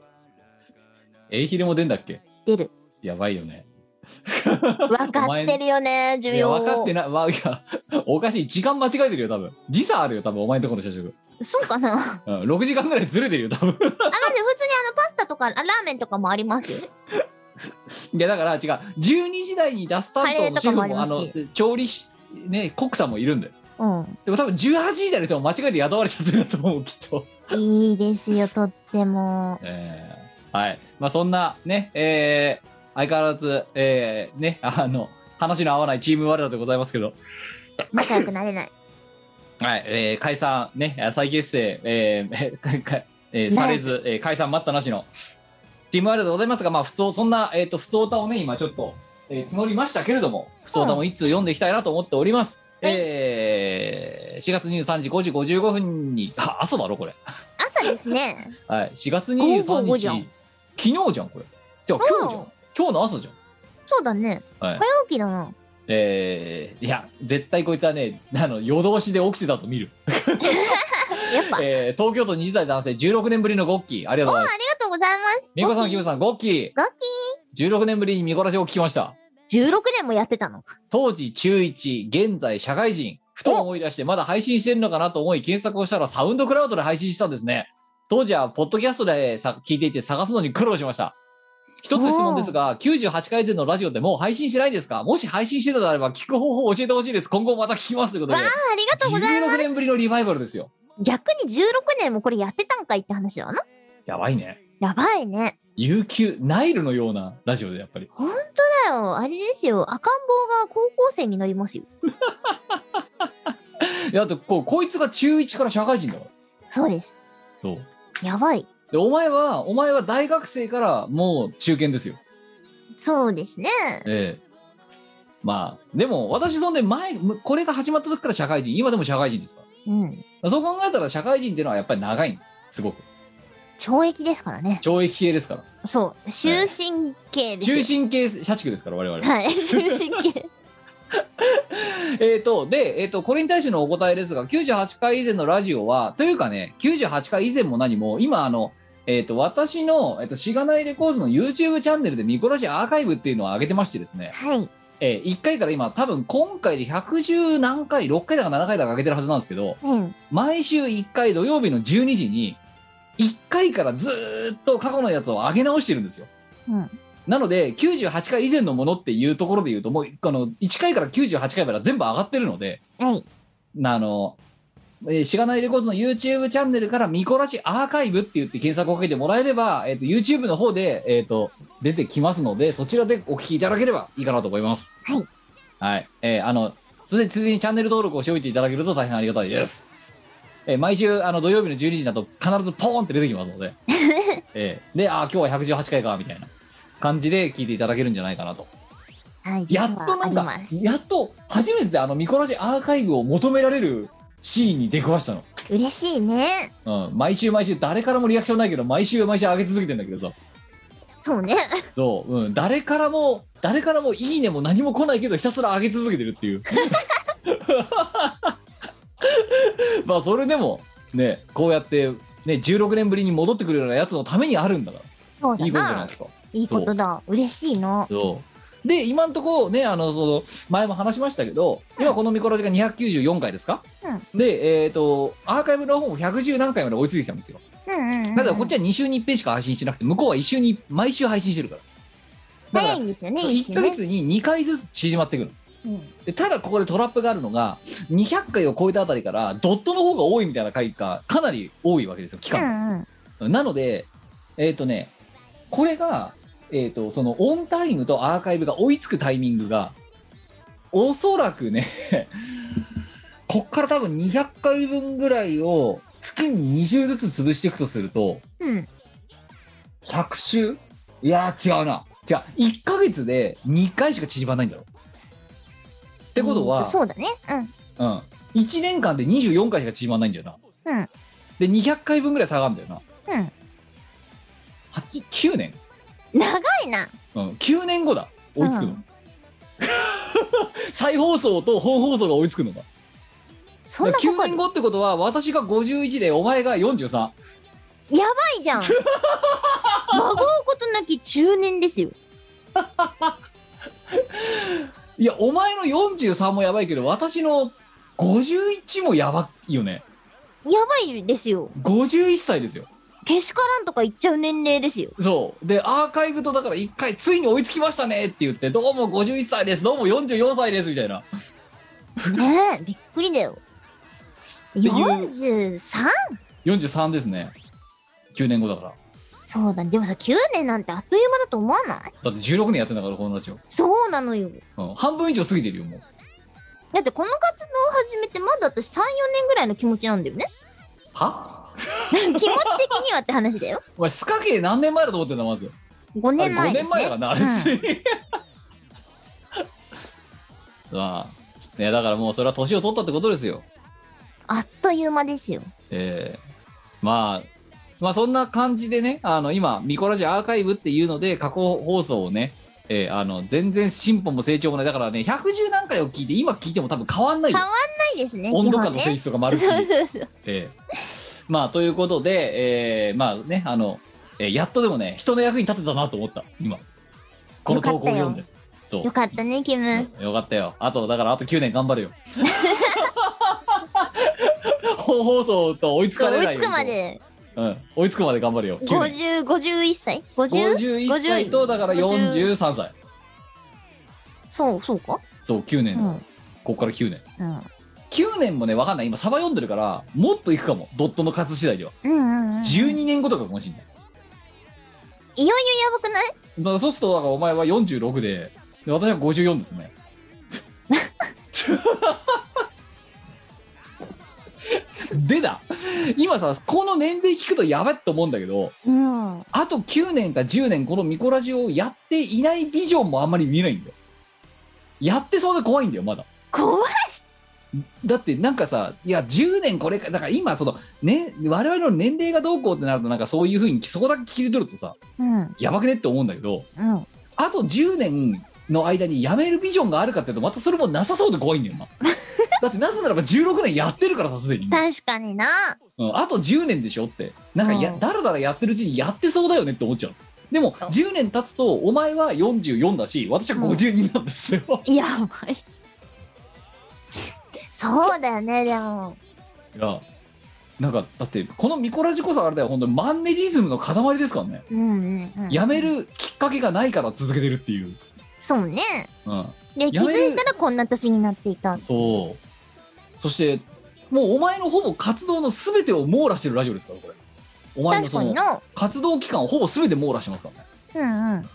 Speaker 3: エイヒレも出んだっけ？
Speaker 1: 出る。
Speaker 3: やばいよね
Speaker 1: 分かってるよね、需
Speaker 3: いや
Speaker 1: 要。
Speaker 3: 分かってない、まあ、いやおかしい時間間違えてるよ多分時差あるよ多分お前のところの社食、
Speaker 1: そうかな。あ、
Speaker 3: うん、6時間ぐらいずれてるよ多分
Speaker 1: まず普通にあの、パスタとか、あラーメンとかもあります？よ。
Speaker 3: いやだから違う。12時台に出す担
Speaker 1: カレーとかもあり
Speaker 3: 当のシェフもあ
Speaker 1: ますし。
Speaker 3: の調理師ねコックさんもいるんだよ。
Speaker 1: うん。
Speaker 3: でも多分18時台の人も間違えて雇われちゃってるんだと思うきっと。
Speaker 1: いいですよ、とっても。
Speaker 3: えーはい。まあそんなねえー相変わらずえーねあの話の合わないチーム我らでございますけど。
Speaker 1: 仲良くなれない。
Speaker 3: はい、えー解散ね再結成えーえ ーされず、えー解散待ったなしのチームワールドでございますがまあ普通そんなえっ、と普通歌をね今ちょっと、えー募りましたけれども普通歌も一通読んでいきたいなと思っております、
Speaker 1: はい。
Speaker 3: えー4月23時5時55分にあ朝だろこれ。
Speaker 1: 朝ですね。
Speaker 3: はい。4月23
Speaker 1: 5
Speaker 3: 日昨日じゃんこれ。じゃあ今日じゃん。今日の朝じゃん。
Speaker 1: そうだね。
Speaker 3: はい。
Speaker 1: 早起きだな。
Speaker 3: えーいや絶対こいつはねあの夜通しで起きてたと見る
Speaker 1: やっぱ。
Speaker 3: えー東京都20代男性16年ぶりのゴッキーありがとうございます
Speaker 1: ありがとうございます。
Speaker 3: みこさん、
Speaker 1: ゴッキー
Speaker 3: キムさん、ゴッキー。
Speaker 1: ゴッ
Speaker 3: 16年ぶりにミコラジを聞きました。
Speaker 1: 16年もやってたの？
Speaker 3: 当時中1、現在社会人。ふと思い出して、まだ配信してるのかなと思い検索をしたらサウンドクラウドで配信したんですね。当時はポッドキャストでさ聞いていて探すのに苦労しました。一つ質問ですが、98回でのラジオでもう配信してないですか？もし配信してたのであれば聞く方法を教えてほしいです。今後また聞きますということで
Speaker 1: わあ、。ありがとうございます。
Speaker 3: 16年ぶりのリバイバルですよ。
Speaker 1: 逆に16年もこれやってたんかいって話だな。
Speaker 3: やばいね。
Speaker 1: やばいね。
Speaker 3: 悠久、ナイルのようなラジオでやっぱり。
Speaker 1: ほんとだよ。あれですよ。赤ん坊が高校生になりますよ。
Speaker 3: いや、だってこう、こいつが中1から社会人だから。
Speaker 1: そうです。
Speaker 3: そう。
Speaker 1: やばい。
Speaker 3: で、お前は、お前は大学生からもう中堅ですよ。
Speaker 1: そうですね。
Speaker 3: ええ。まあ、でも私そんで前、むこれが始まった時から社会人、今でも社会人ですか
Speaker 1: うん。
Speaker 3: ら。そう考えたら社会人っていうのはやっぱり長いんすごく。
Speaker 1: 懲役ですからね。
Speaker 3: 懲役系ですから
Speaker 1: そう。終身刑ですよ。
Speaker 3: 終身刑社畜ですから我々
Speaker 1: はい。終身刑。
Speaker 3: えっとで、えっとこれに対してのお答えですが98回以前のラジオはというかね98回以前も何も今あのえっと私の、えっとしがないレコードの YouTube チャンネルでミコラジアーカイブっていうのを上げてましてですね、
Speaker 1: はい。
Speaker 3: えー、1回から今多分今回で110何回6回だか7回だか上げてるはずなんですけど
Speaker 1: うん。
Speaker 3: 毎週1回土曜日の12時に1回からずーっと過去のやつを上げ直してるんですよ
Speaker 1: うん。
Speaker 3: なので98回以前のものっていうところで言うともうあの1回から98回までは全部上がってるので
Speaker 1: はい。
Speaker 3: あの、えーしがないレコードの YouTube チャンネルからミコラジアーカイブって言って検索をかけてもらえれば、えー、と YouTube の方で、えー、と出てきますのでそちらでお聞きいただければいいかなと思います
Speaker 1: はい。
Speaker 3: はい。えーあの、すでについでにチャンネル登録をしておいていただけると大変ありがたいです。えー毎週、あの、土曜日の12時だと必ずポーンって出てきますので。えーで、あー今日は118回か、みたいな感じで聞いていただけるんじゃないかなと。
Speaker 1: はい。
Speaker 3: やっとなんかやっと初めてであの、ミコラジアーカイブを求められるシーンに出くわしたの。
Speaker 1: 嬉しいね。
Speaker 3: うん。毎週毎週、誰からもリアクションないけど、毎週毎週上げ続けてんだけどさ。
Speaker 1: そうね。
Speaker 3: そう、うん。誰からも、誰からもいいねも何も来ないけど、ひたすら上げ続けてるっていう。まあ、それでも、ね、こうやって、ね、16年ぶりに戻ってくるようなやつのためにあるんだか
Speaker 1: そうだ
Speaker 3: ら、いいことじゃない
Speaker 1: な
Speaker 3: で。すか。
Speaker 1: いいことだ。嬉しいの。
Speaker 3: そう。で、今んとこね、あの、その、前も話しましたけど、今このミコラジが294回ですか、で、えっ、と、アーカイブの方も110何回まで追いついてきたんですよ。
Speaker 1: うんうんうん。
Speaker 3: だからこっちは2週に1遍しか配信してなくて、向こうは1週に、毎週配信してるから。だから
Speaker 1: 早いんですよね、
Speaker 3: 1
Speaker 1: 一ね。
Speaker 3: ヶ月に2回ずつ縮まってくる。
Speaker 1: うん
Speaker 3: でただここでトラップがあるのが200回を超えたあたりからドットの方が多いみたいな回がかなり多いわけですよ期
Speaker 1: う
Speaker 3: 間、
Speaker 1: んうん。
Speaker 3: なのでえっ、とねこれが、えー、とそのオンタイムとアーカイブが追いつくタイミングがおそらくね こっから多分200回分ぐらいを月に2週ずつ潰していくとすると
Speaker 1: うん。
Speaker 3: 100週いやー違うな違う1ヶ月で2回しか縮まらないんだろってことは、
Speaker 1: えーそうだね。
Speaker 3: うん、1年間で24回しか縮まんないんだよな
Speaker 1: うん。うん。
Speaker 3: で200回分ぐらい下がるんだよな
Speaker 1: うん。
Speaker 3: 8 9年、
Speaker 1: 長いな。
Speaker 3: うん、9年後だ追いつくの、
Speaker 1: うん
Speaker 3: 再放送と本放送が追いつくのが
Speaker 1: そんなか
Speaker 3: 9
Speaker 1: かる
Speaker 3: 年後ってことは私が51でお前が43
Speaker 1: やばいじゃん。孫うことなき中年ですよ。
Speaker 3: いやお前の43もやばいけど私の51もやばいよね
Speaker 1: やばいですよ。
Speaker 3: 51歳ですよ
Speaker 1: けしからんとか言っちゃう年齢ですよ。
Speaker 3: そう。でアーカイブとだから1回ついに追いつきましたねって言ってどうも51歳です。どうも44歳ですみたいな。
Speaker 1: ねえ、びっくりだよ。
Speaker 3: ていう。
Speaker 1: 43?
Speaker 3: 43ですね。9年後だから。
Speaker 1: そうだ、でもさ、9年なんてあっという間だと思わない？
Speaker 3: だって16年やってんだからこのラジオ、
Speaker 1: そうなのよ。
Speaker 3: うん、半分以上過ぎてるよもう。
Speaker 1: だってこの活動を始めてまだ私3、4年ぐらいの気持ちなんだよね。
Speaker 3: は？
Speaker 1: 気持ち的にはって話だよ。
Speaker 3: お前スカ系何年前だと思ってんだまず
Speaker 1: 5年前
Speaker 3: 5
Speaker 1: ですね。
Speaker 3: 年前だからなあれ
Speaker 1: うん
Speaker 3: あねだからもうそれは年を取ったってことですよ
Speaker 1: あっという間ですよ。
Speaker 3: えーまあまあそんな感じでねあの今ミコラジアーカイブっていうので過去放送をねえーあの全然進歩も成長もないだからね110何回を聞いて今聞いても多分変わんないよ
Speaker 1: 変わんないですね。
Speaker 3: 温度感の性質とかもあるし、
Speaker 1: そうそうそう。
Speaker 3: ええまあということで、えーまあねあの、えーやっとでもね人の役に立てたなと思った今。この投稿を読んで。そう。
Speaker 1: よかったね、キム。
Speaker 3: よかったよ。あとだからあと9年頑張るよ。本放送と追いつかれないように
Speaker 1: 追いつくまで。
Speaker 3: うん、追いつくまで頑張るよ。9年。
Speaker 1: 50、51歳 ?50?
Speaker 3: 51歳とだから43歳。
Speaker 1: そう、そうか？
Speaker 3: そう9年、
Speaker 1: うん。
Speaker 3: ここから9年。
Speaker 1: うん。
Speaker 3: 9年もね分かんない。今サバ読んでるからもっといくかも。ドットの数次第では。
Speaker 1: うんうんうん。
Speaker 3: 12年後とかかもしれない。
Speaker 1: いよいよやばくない？
Speaker 3: だからそうするとだからお前は46でで私は54ですね。でだ。今さこの年齢聞くとやばいと思うんだけど
Speaker 1: うん。
Speaker 3: あと9年か10年このミコラジをやっていないビジョンもあんまり見えないんだよ。やってそうで怖いんだよまだ。
Speaker 1: 怖い。
Speaker 3: だってなんかさいや10年これかだから今そのね我々の年齢がどうこうってなるとなんかそういうふうにそこだけ切り取るとさ
Speaker 1: うん。
Speaker 3: やばくねって思うんだけど
Speaker 1: うん。
Speaker 3: あと10年の間に辞めるビジョンがあるかっていうとまたそれもなさそうで怖いんだよな。だってなぜならば16年やってるからさすでに、
Speaker 1: 確かにな。
Speaker 3: うん、あと10年でしょって。なんかや、
Speaker 1: うん。
Speaker 3: だらだらやってるうちにやってそうだよねって思っちゃう。でも
Speaker 1: うん。
Speaker 3: 10年経つとお前は44だし私は52なんですよ、
Speaker 1: やばいそうだよねでも。
Speaker 3: いやなんかだってこのミコラジこそあれだよ本当にマンネリズムの塊ですからね、
Speaker 1: うんうんうん。
Speaker 3: やめるきっかけがないから続けてるっていう、
Speaker 1: そうね。
Speaker 3: うん、
Speaker 1: で気づいたらこんな年になっていた。
Speaker 3: そう。そしてもうお前のほぼ活動の全てを網羅してるラジオですからこれ。お前のその活動期間をほぼ全て網羅してますからね。
Speaker 1: うんうん。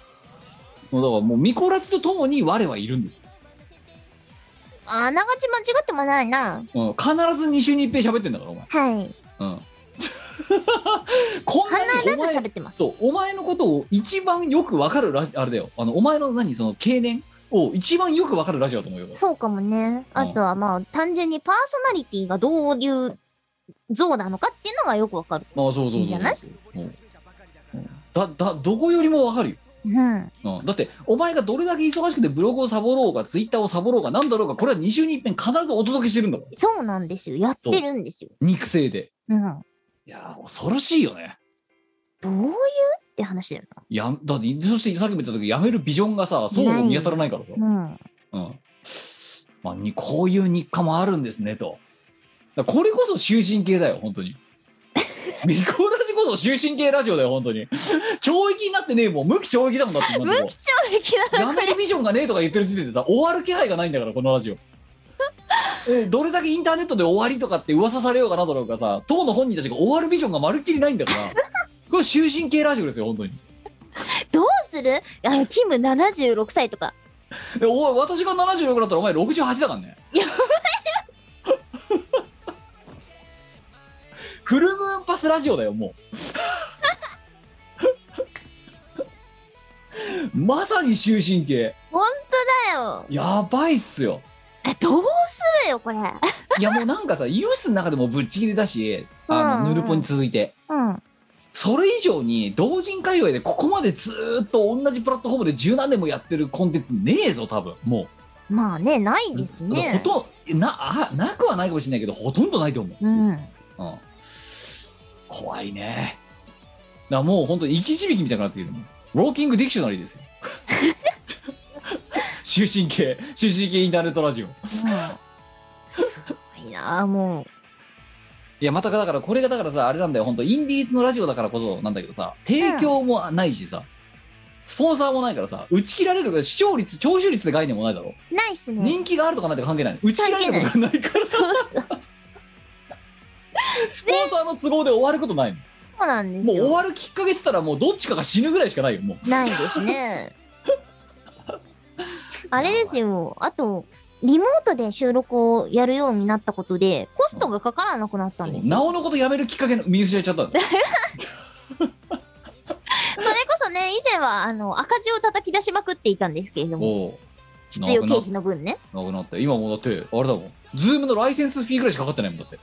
Speaker 3: もうだからもうミコラジとともに我はいるんですよ、
Speaker 1: あながち間違ってもないな。
Speaker 3: うん、必ず2週に一遍喋ってんだからお前。
Speaker 1: はい。
Speaker 3: うん。こんなに
Speaker 1: 必ず
Speaker 3: お前
Speaker 1: 喋ってます。
Speaker 3: そうお前のことを一番よく分かるラジあれだよ。あのお前の何その経年を一番よく分かるラジオだと思うよ
Speaker 1: そうかもね。あとはまあ単純にパーソナリティがどういう像なのかっていうのがよくわかる。
Speaker 3: あそうそうそうそう
Speaker 1: いいんじゃない？
Speaker 3: うん。うんだだどこよりも分かるよ、
Speaker 1: うん。
Speaker 3: うん、だってお前がどれだけ忙しくてブログをサボろうがツイッターをサボろうがなんだろうがこれは2週に一遍必ずお届けしてるんだから
Speaker 1: そうなんですよ。やってるんですよ。
Speaker 3: 肉声で。
Speaker 1: うん。
Speaker 3: いやー恐ろしいよね。
Speaker 1: どういうって話だよ
Speaker 3: やだってそしてさっきも言った時やめるビジョンがさそうも見当たらないからさ、
Speaker 1: なうん。
Speaker 3: うん。まあ、にこういう日課もあるんですねと。これこそ終身系だよ本当に。ミコラジこそ終身系ラジオだよ本当に。懲役になってねえもん無期懲役だもんだって
Speaker 1: 無期懲役な
Speaker 3: やめるビジョンがねえとか言ってる時点でさ終わる気配がないんだからこのラジオ。えどれだけインターネットで終わりとかって噂されようかなだろうかさ当の本人たちが終わるビジョンがまるっきりないんだから。これ終身系ラジオですよ本当に。
Speaker 1: どうする？あのキム76歳とか。
Speaker 3: でおい私が76だったらお前68だからね。
Speaker 1: や
Speaker 3: フルムーンパスラジオだよもう。まさに終身系
Speaker 1: ほんとだよ。
Speaker 3: やばいっすよ。
Speaker 1: えどうするよこれ。
Speaker 3: いやもうなんかさ医療室の中でもぶっちぎりだしあ
Speaker 1: うんう
Speaker 3: ヌルポに続いて。
Speaker 1: うん。
Speaker 3: それ以上に同人界隈でここまでずーっと同じプラットフォームで十何年もやってるコンテンツねえぞ多分も
Speaker 1: まあねないです
Speaker 3: う、
Speaker 1: ね。
Speaker 3: ほとんなあなくはないかもしれないけどほとんどないと思う、
Speaker 1: うん。
Speaker 3: うん、怖いね。だからもう本当に生き字引みたいになってるもん。ウォーキングディクショナリーですよ。終身系終身系インターネットラジオ。
Speaker 1: うん。すごいなも
Speaker 3: いやまただからこれがだからさあれなんだよ。本当インディーズのラジオだからこそなんだけどさ提供もないしさ、スポンサーもないからさ打ち切られる視聴率聴取率って概念もないだろ、
Speaker 1: うないっすね。
Speaker 3: 人気があるとかなんて関係ない。打ち切られることがないからさ。
Speaker 1: そうそう
Speaker 3: スポンサーの都合で終わることないの。
Speaker 1: そうなんです
Speaker 3: もう終
Speaker 1: よ
Speaker 3: わるきっかけっつったらもうどっちかが死ぬぐらいしかないよもう
Speaker 1: ないですね。あれですよ。あとリモートで収録をやるようになったことでコストがかからなくなったんですよ。
Speaker 3: なおのことやめるきっかけの見失いちゃったんだよ
Speaker 1: それこそね以前はあの赤字を叩き出しまくっていたんですけれども。必要経費の分ね。
Speaker 3: なくなって今もうだってあれだもん。ズームのライセンスフィーぐらいしかかかってないもんだって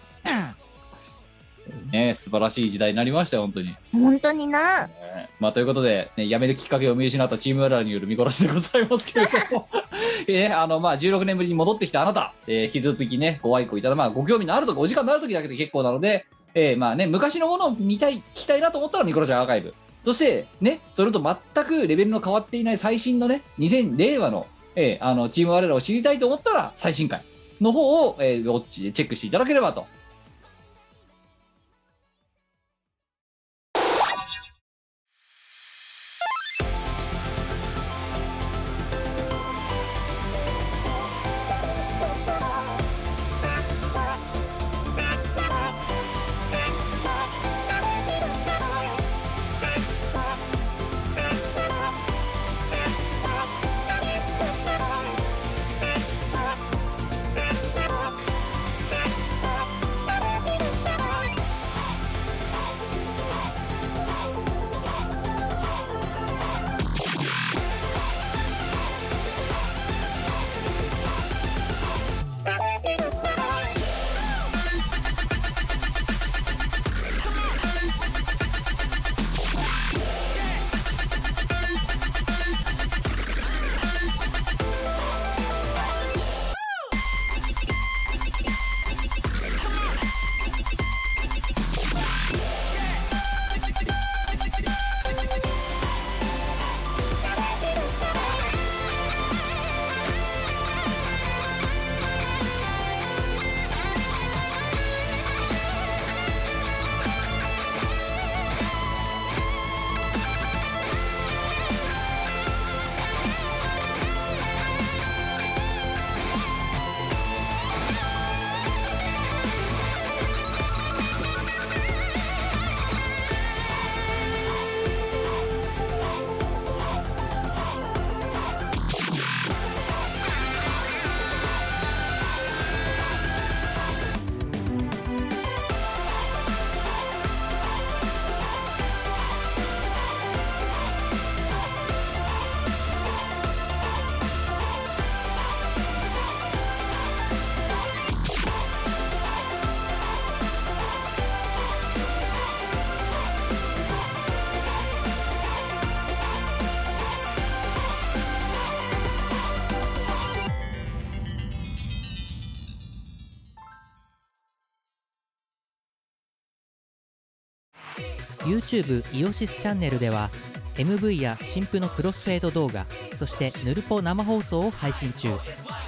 Speaker 3: ね素晴らしい時代になりましたよ本当に。
Speaker 1: うん本当にな。
Speaker 3: ね。まあ、ということで、ね、辞めるきっかけを見失ったチームララによる見殺しでございますけれども、えーあのまあ、16年ぶりに戻ってきたあなた、えー引き続きね、ご愛顧いただまあ、ご興味のあるとか、お時間のある時だけで結構なので、えーまあね、昔のものを見たい、聞きたいなと思ったら、ミコラジアーカイブ。そして、ね、それと全くレベルの変わっていない最新のね、2000令和の,、えーあのチーム我らを知りたいと思ったら、最新回の方を、えーウォッチでチェックしていただければと
Speaker 2: YouTube イオシスチャンネルでは MV や新婦のクロスフェード動画そしてヌルポ生放送を配信中。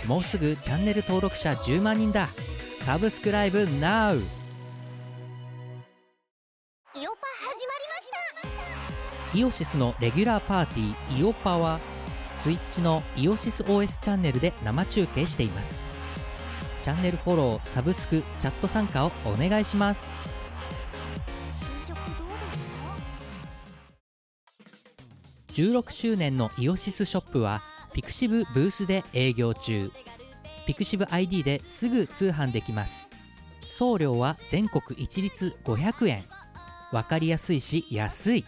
Speaker 2: もうすぐチャンネル登録者10万人だ。サブスクライブ NOW!
Speaker 4: イオパ始まりました。
Speaker 2: イオシスのレギュラーパーティーイオパはスイッチのイオシス OS チャンネルで生中継しています。チャンネルフォローサブスクチャット参加をお願いします。16周年のイオシスショップはピクシブブースで営業中。ピクシブ ID ですぐ通販できます。送料は全国一律500円わかりやすいし安い。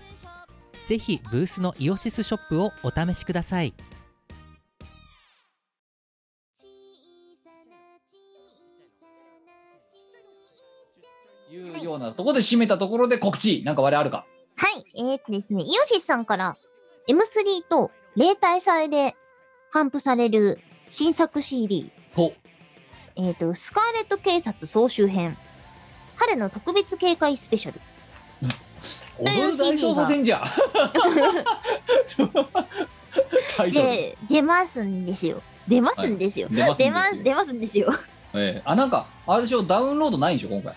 Speaker 2: ぜひブースのイオシスショップをお試しください。
Speaker 3: いうようなところで締めたところで告知。なんか我々あるか？
Speaker 1: はい。えー、っとですね、イオシスさんから M3 と例大祭で頒布される新作 CD、
Speaker 3: ほ。
Speaker 1: えー、っと、スカーレット警察総集編、春の特別警戒スペシャル。
Speaker 3: 踊る大捜査線じゃん。タイトル。
Speaker 1: で、出ますんですよ。出ますんですよ。
Speaker 3: 出ますんですよ。
Speaker 1: 出ます、出ますんですよ。あ、
Speaker 3: ええあなんかあれでしょ？ダウンロードないんでしょ？今回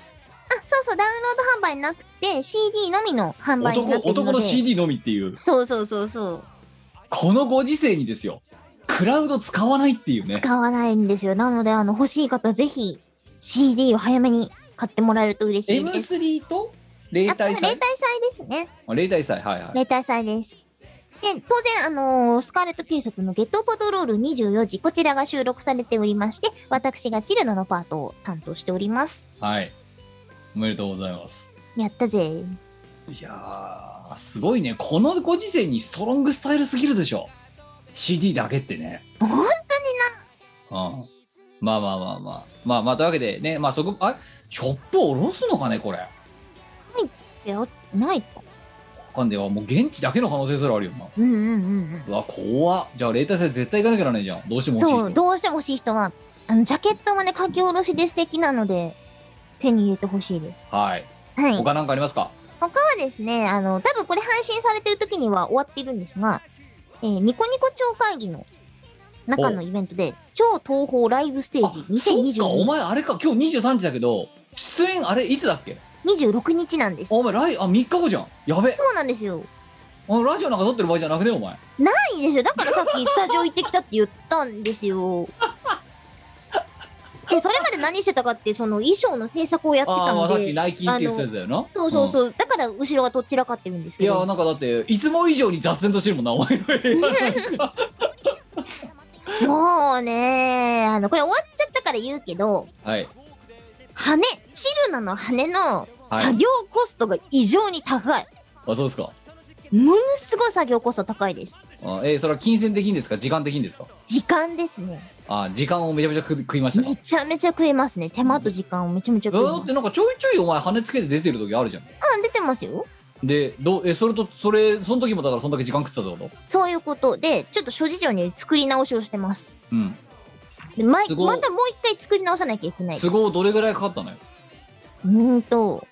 Speaker 1: そうそう、ダウンロード販売なくて、CD のみの販売になってるので。
Speaker 3: 男男の CD のみっていう
Speaker 1: そうそうそうそう。
Speaker 3: このご時世にですよクラウド使わないっていうね
Speaker 1: 使わないんですよ。なので、あの、欲しい方、ぜひ CD を早めに買ってもらえると嬉しいです。
Speaker 3: M3 と例
Speaker 1: あ
Speaker 3: 祭？
Speaker 1: 例大祭ですね。
Speaker 3: あ例大祭はいはい
Speaker 1: 例大祭です。で、当然、あのースカーレット警察のゲットパトロール24時、こちらが収録されておりまして、私がチルノのパートを担当しております。
Speaker 3: はいおめでとうございます。
Speaker 1: やったぜ。
Speaker 3: いやーすごいね。このご時世にストロングスタイルすぎるでしょ。CD だけってね。
Speaker 1: 本
Speaker 3: うん。まあまあまあまあ。まあまあというわけでねまあそこあれ？ショップ下ろすのかねこれ？わ
Speaker 1: 当になないか。
Speaker 3: かんねえわ。もう現地だけの可能性すらあるよな
Speaker 1: うんうんうん
Speaker 3: うわ怖っ。じゃあ例大祭絶対行かなきゃならないじゃん。どうして
Speaker 1: うん。そう、
Speaker 3: も欲しい人。
Speaker 1: どうしても欲しい人は、あの、ジャケットもね、書き下ろしで素敵なので、手に入れてほしいです。
Speaker 3: はい
Speaker 1: はい。
Speaker 3: 他なんかありますか？
Speaker 1: 他はですね、あの、多分これ配信されてる時には終わっているんですが、えーニコニコ超会議の中のイベントで、超東宝ライブステージ
Speaker 3: そっかお
Speaker 1: 2022、
Speaker 3: 前あれか今日23日だけど出演あれいつだっけ
Speaker 1: ？26日なんです。
Speaker 3: お前来あ3日後じゃんやべ
Speaker 1: そうなんですよ。
Speaker 3: お前ラジオなんか撮ってる場合じゃなくねお前
Speaker 1: ないんですよ。だからさっきスタジオ行ってきたって言ったんですよ。で、それまで何してたかって、その衣装の制作をやってた
Speaker 3: ああまあさっき
Speaker 1: ので、
Speaker 3: 内勤って言ってたよな。
Speaker 1: そうそうそう、だから後ろがとっちらかってるんです
Speaker 3: いや
Speaker 1: けど、
Speaker 3: なんかだっていつも以上に雑然としてるもんなお前。の
Speaker 1: もうね、あの、これ終わっちゃったから言うけど、
Speaker 3: はい。
Speaker 1: 羽、チルノの羽の
Speaker 3: はい
Speaker 1: 作業コストが異常に高い。
Speaker 3: あそうですか。
Speaker 1: ものすごい作業コスト高いです。
Speaker 3: あえーそれは金銭的にですか？時間的にですか？
Speaker 1: 時間ですね。
Speaker 3: あ時間をめちゃめちゃ食食いましたか？
Speaker 1: めちゃめちゃ食えますね。手間と時間をめちゃめちゃ食えます。
Speaker 3: だってなんかちょいちょいお前羽つけて出てる時あるじゃん
Speaker 1: あ、出てますよ。
Speaker 3: でどうえそれとそれその時もだからそんだけ時間食ってたってこと？
Speaker 1: そういうことで、ちょっと諸事情により作り直しをしてます。
Speaker 3: うん
Speaker 1: でま
Speaker 3: 都合
Speaker 1: またもう一回作り直さなきゃいけないです。
Speaker 3: 都合どれぐらいかかったのよ？
Speaker 1: うーんと、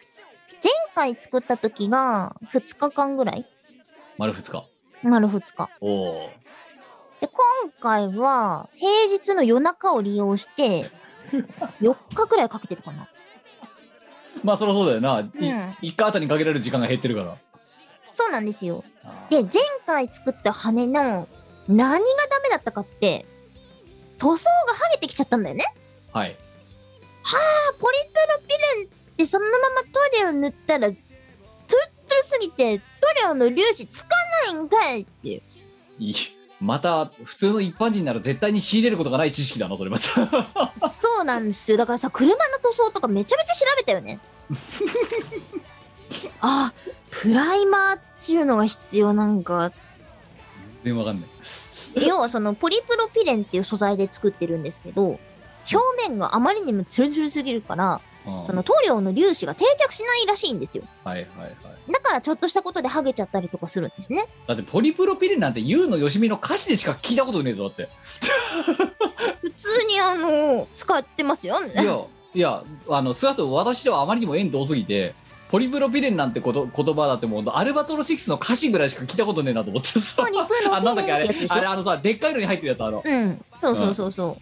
Speaker 1: 前回作った時が2日間ぐらい？
Speaker 3: 丸2日
Speaker 1: 丸2日。
Speaker 3: おお
Speaker 1: で、今回は平日の夜中を利用して、4日くらいかけてるかな。
Speaker 3: まあそりゃそうだよな、い
Speaker 1: ん
Speaker 3: 一回あたりにかけられる時間が減ってるから
Speaker 1: そうなんですよ。
Speaker 3: あ
Speaker 1: で、前回作った羽の何がダメだったかって、塗装が剥げてきちゃったんだよね。
Speaker 3: はい
Speaker 1: あポリプロピレンってそのまま塗料塗ったら、トゥルすぎて塗料の粒子つかないんかいって。
Speaker 3: いいまた普通の一般人なら絶対に仕入れることがない知識だなそれまた
Speaker 1: そうなんですよ。だからさ、車の塗装とかめちゃめちゃ調べたよね。あ、プライマーっていうのが必要なんか。
Speaker 3: 全然わかんない
Speaker 1: 要はそのポリプロピレンっていう素材で作ってるんですけど、表面があまりにもツルツルすぎるから、
Speaker 3: うん
Speaker 1: その塗料の粒子が定着しないらしいんですよ。
Speaker 3: はいはいはい。
Speaker 1: だからちょっとしたことで剥げちゃったりとかするんですね。
Speaker 3: だってポリプロピレンなんてユウのよしみの歌詞でしか聞いたことねえぞだって。
Speaker 1: 普通にあの、使ってますよ。
Speaker 3: いやいやあのそれだと私ではあまりにも縁遠すぎてポリプロピレンなんてこと言葉だってもうアルバトロ6の歌詞ぐらいしか聞いたことねえなと思ってさ。あなんだっけあれあれあのさでっかいのに入ってるやつあの。
Speaker 1: うん。そうそうそうそ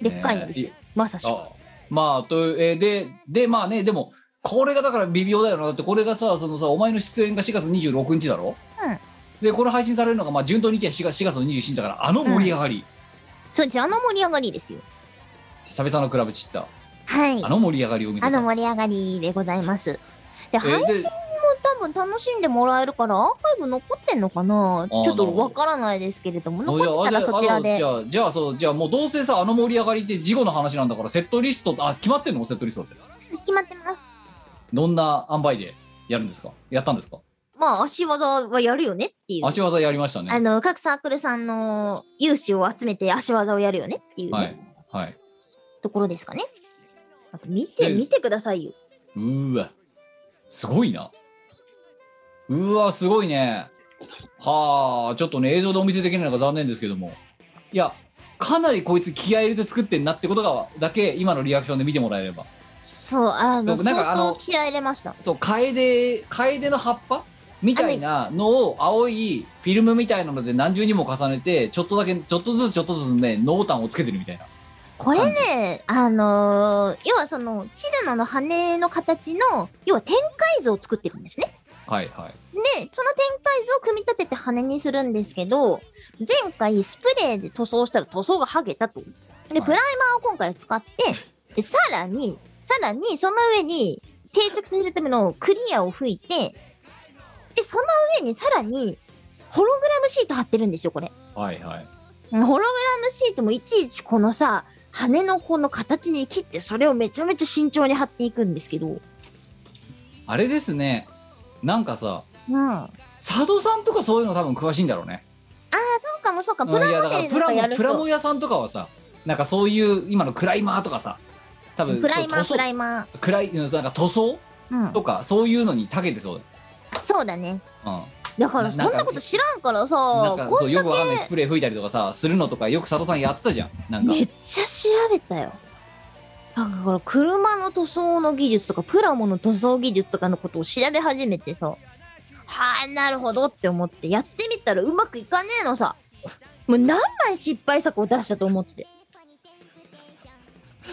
Speaker 1: う。でっかいんですよ。まさしく。
Speaker 3: あまあというえーででまあねでもこれがだから微妙だよな。だってこれがさそのさお前の出演が4月26日だろ？
Speaker 1: うん。
Speaker 3: でこれ配信されるのがまあ順当にいけば4月 ,4 月の27日だからあの盛り上がり、
Speaker 1: そうですよ。あの盛り上がりですよ。
Speaker 3: 久々のクラブチッタ
Speaker 1: はい。
Speaker 3: あの盛り上がりを見て
Speaker 1: あ
Speaker 3: た
Speaker 1: の盛り上がりでございます。で、配信も多分楽しんでもらえるから、アーカイブ残ってんのかな？ちょっとわからないですけれども、
Speaker 3: あ
Speaker 1: 残ってたら
Speaker 3: じゃあ
Speaker 1: そちらで。
Speaker 3: あじ。ゃあじゃあそうじゃあもうどうせさあの盛り上がりって事後の話なんだからセットリストあ決まってんの？セットリストって。
Speaker 1: 決まってます。
Speaker 3: どんな塩梅でやるんですか？やったんですか？
Speaker 1: まあ、足技はやるよねっていう。
Speaker 3: 足技やりましたね。
Speaker 1: あの、各サークルさんの有志を集めて足技をやるよねっていう。ね、
Speaker 3: はいはい。
Speaker 1: ところですかね。あと見て、
Speaker 3: で
Speaker 1: 見てくださいよ。
Speaker 3: うーわ。すごいなうーわすごいね。はあちょっとね映像でお見せできないのが残念ですけども。いやかなりこいつ気合い入れて作ってんなってことがだけ今のリアクションで見てもらえれば。
Speaker 1: そう、あの、
Speaker 3: なんかあの
Speaker 1: 気合い入れました。
Speaker 3: そう楓楓の葉っぱ？みたいなのを青いフィルムみたいなので何重にも重ねてちょっとだけちょっとずつちょっとずつね濃淡をつけてるみたいな。
Speaker 1: これね、あのー要はその、チルノの羽の形の、要は展開図を作ってるんですね。
Speaker 3: はいはい。
Speaker 1: で、その展開図を組み立てて羽にするんですけど、前回スプレーで塗装したら塗装が剥げたと。で、
Speaker 3: はい。
Speaker 1: プライマーを今回使って、で、さらに、さらにその上に定着させるためのクリアを吹いて、で、その上にさらに、ホログラムシート貼ってるんですよ、これ。
Speaker 3: はいはい。
Speaker 1: ホログラムシートもいちいちこのさ、羽のこの形に切って、それをめちゃめちゃ慎重に貼っていくんですけど、
Speaker 3: あれですねなんかさ
Speaker 1: うん。ああ、
Speaker 3: 佐渡さんとかそういうの多分詳しいんだろうね
Speaker 1: そうかもそうか、プラモデルとかやると。
Speaker 3: プラモ屋さんとかはさなんかそういう今のクライマーとかさ多分
Speaker 1: プライマー、
Speaker 3: そう塗装
Speaker 1: プライマ
Speaker 3: クライうんなんか塗装
Speaker 1: ー。うん。
Speaker 3: とかそういうのに長けてそう
Speaker 1: そうだね。
Speaker 3: だよ、
Speaker 1: だからそんなこと知らんから
Speaker 3: うん、
Speaker 1: さ
Speaker 3: か
Speaker 1: こ
Speaker 3: そうんよくわかんないスプレー吹いたりとかさするのとかよく佐渡さんやってたじゃんなんか
Speaker 1: めっちゃ調べたよ。だから車の塗装の技術とかプラモの塗装技術とかのことを調べ始めてさ。はあなるほどって思ってやってみたらうまくいかねえのさ。もう何枚失敗作を出したと思って。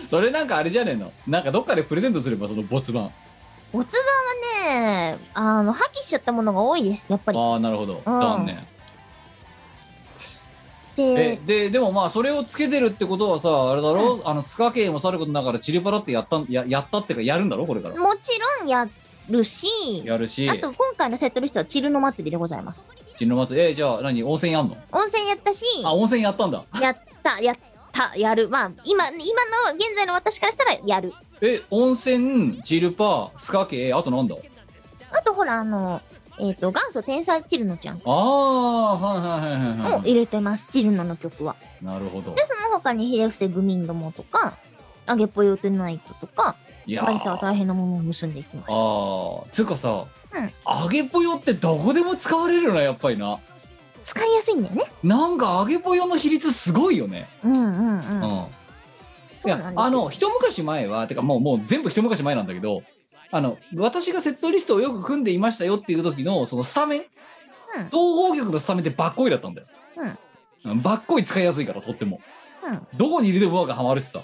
Speaker 3: それなんかあれじゃねえの？なんかどっかでプレゼントすればその没版
Speaker 1: おつばはねあの破棄しちゃったものが多いですやっぱり。
Speaker 3: ああなるほど。残念え
Speaker 1: で
Speaker 3: ででもまあそれをつけてるってことはさあれだろ、あのスカ系もさることながらチリパラってやったんややったってかやるんだろ？これから。
Speaker 1: もちろんやるし
Speaker 3: やるし。
Speaker 1: あと今回のセットリストはチルノ祭りでございます。
Speaker 3: チンの祭り？えじゃあ何？温泉やんの？
Speaker 1: 温泉やったし
Speaker 3: あ温泉やったんだ。
Speaker 1: やった、やった、やる。まあ、今、今の、現在の私からしたらやる。
Speaker 3: え温泉チルパスカ系あとなんだ？
Speaker 1: あと、ほら、あの、えっ、と、元祖天才チルノちゃん。
Speaker 3: ああはいはいはいはいは
Speaker 1: も入れてます、チルノの曲は。
Speaker 3: いなるほど。
Speaker 1: で、その他にヒレフセグミンドモとか、アゲポヨテナイトとか、バリサは
Speaker 3: ー
Speaker 1: 大変なものを結んでいきました。
Speaker 3: あー。つうかさ、
Speaker 1: うん。
Speaker 3: 揚げぽよってどこでも使われるなやっぱりな。
Speaker 1: 使いやすいんだよね。
Speaker 3: なんか揚げぽよの比率すごいよね。
Speaker 1: うんうんうん。
Speaker 3: うん、
Speaker 1: そうなんです
Speaker 3: あの一昔前はてかもうもう全部一昔前なんだけどあの私がセットリストをよく組んでいましたよっていう時のそのスタメン、
Speaker 1: うん
Speaker 3: 東方局のスタメンってバッコイだったんだよ、うん、バッコイ使いやすいからとっても
Speaker 1: うん。
Speaker 3: どこに入れてもうまくはまるしさ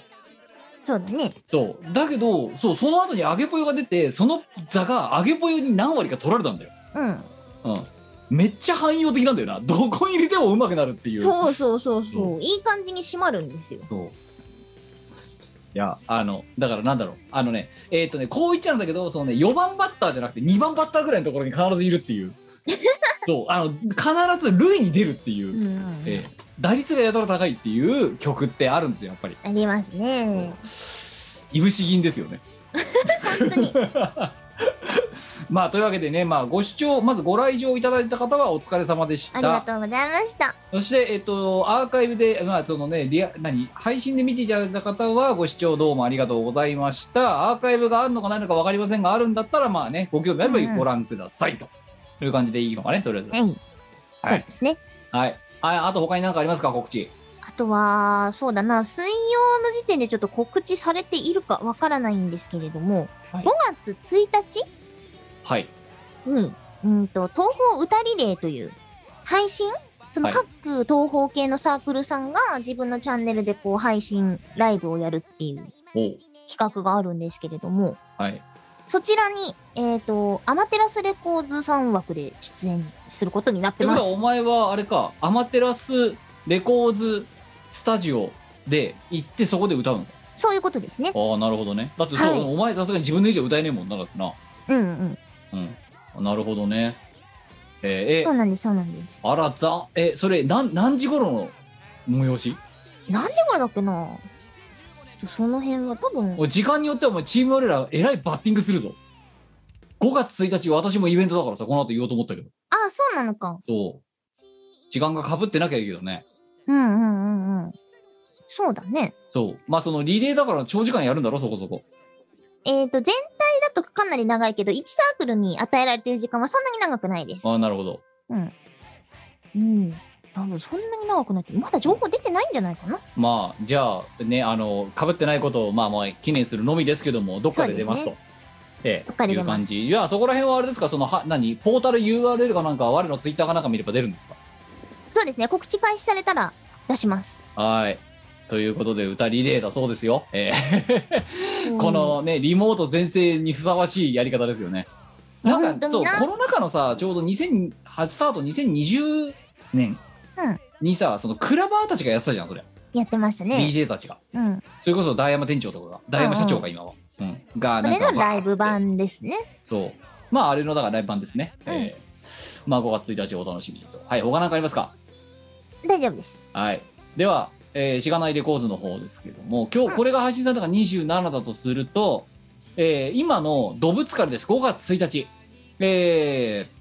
Speaker 1: そうだね。
Speaker 3: そうだけどそうその後に揚げぽよが出てその座が揚げぽよに何割か取られたんだよ、
Speaker 1: うん。
Speaker 3: うん、めっちゃ汎用的なんだよなどこに入れてもうまくなるっていう
Speaker 1: そうそうそう
Speaker 3: そ
Speaker 1: そう。いい感じに締まるんですよ。
Speaker 3: そう。いや、あの、だからなんだろう。あのね、えーっ、とね、こう言っちゃうんだけど、そのね、4番バッターじゃなくて2番バッターぐらいのところに必ずいるっていう。そう、あの、必ず塁に出るっていうう、
Speaker 1: んうん。
Speaker 3: えー打率がやたら高いっていう曲ってあるんですよ、やっぱり。
Speaker 1: ありますね。
Speaker 3: いぶし銀ですよね。
Speaker 1: 本当に。
Speaker 3: まあ、というわけでね、まあ、ご視聴、まずご来場いただいた方はお疲れ様でした。
Speaker 1: ありがとうございました。
Speaker 3: そして、えっと、アーカイブで、まあ、そのね、リア、何、配信で見ていただいた方は、ご視聴どうもありがとうございました。アーカイブがあるのかないのか分かりませんが、あるんだったら、まあね、ご興味あればご覧くださいと。いう感じでいいのかね、とりあえず。
Speaker 1: はい。
Speaker 3: はい。
Speaker 1: そうですね。
Speaker 3: はい。ああと他に何かありますか、告知？
Speaker 1: あとは、そうだな、水曜の時点でちょっと告知されているかわからないんですけれども、
Speaker 3: はい
Speaker 1: 5月1日
Speaker 3: はい。
Speaker 1: に、うんと、東宝歌リレーという配信？その
Speaker 3: はい。
Speaker 1: 各東宝系のサークルさんが自分のチャンネルでこう配信ライブをやるっていう企画があるんですけれども、
Speaker 3: はい。
Speaker 1: そちらに、えっ、と、アマテラスレコーズさん枠で出演することになっ
Speaker 3: って
Speaker 1: ます。
Speaker 3: お前はあれかアマテラスレコーズスタジオで行ってそこで歌うの
Speaker 1: そういうことですね。
Speaker 3: ああなるほどね。だってそう、
Speaker 1: はい。
Speaker 3: お前さすがに自分の以上歌えねえもんなだってな。
Speaker 1: うんうん。
Speaker 3: うん。なるほどね。えーえ
Speaker 1: そうなんです、そうなんです。
Speaker 3: あらざえそれ何何時頃の催し？
Speaker 1: 何時頃だっけな？その辺は多分、
Speaker 3: 時間によってはお前チーム我らえらいバッティングするぞ。5月1日私もイベントだからさこの後言おうと思ったけど。
Speaker 1: あ、そうなのか。
Speaker 3: そう。時間がかぶってなきゃいいけどね。
Speaker 1: うんうんうんうん。そうだね。
Speaker 3: そう。まあそのリレーだから長時間やるんだろそこそこ
Speaker 1: えっ、と、全体だとかなり長いけど、1サークルに与えられてる時間はそんなに長くないです。
Speaker 3: ああなるほど
Speaker 1: うん。多分そんなに長くないまだ情報出てないんじゃないかな？
Speaker 3: まあじゃあねあのかぶってないことをまあまあ記念するのみですけどもどっかで出ますと
Speaker 1: そう
Speaker 3: ええ
Speaker 1: どっかで出ます
Speaker 3: いう感じいやそこら辺はあれですか？そのは何？ポータル URL かなんか我のツイッターかなんか見れば出るんですか？
Speaker 1: そうですね。告知開始されたら出します。
Speaker 3: はいということで歌リレーだそうですよ、ええ
Speaker 1: うん。
Speaker 3: このねリモート全盛にふさわしいやり方ですよね。な。んかそうコロナ禍のさちょうど2000スタート2020年
Speaker 1: うん
Speaker 3: にさそのクラバーたちがやってたじゃんそれ、
Speaker 1: やってましたね。
Speaker 3: DJ たちが。
Speaker 1: うん。
Speaker 3: それこそ大山店長とかが大山社長が今は、うん。が
Speaker 1: それ
Speaker 3: なんか
Speaker 1: のライブ版ですね。
Speaker 3: そう。まああれのだからライブ版ですね、
Speaker 1: うん。
Speaker 3: えーまあ5月1日お楽しみにと。はい他何かありますか？
Speaker 1: 大丈夫です。
Speaker 3: はい。では、えーしがないレコードの方ですけども今日これが配信されたのが27だとすると、えー今のドブツカルです5月1日えー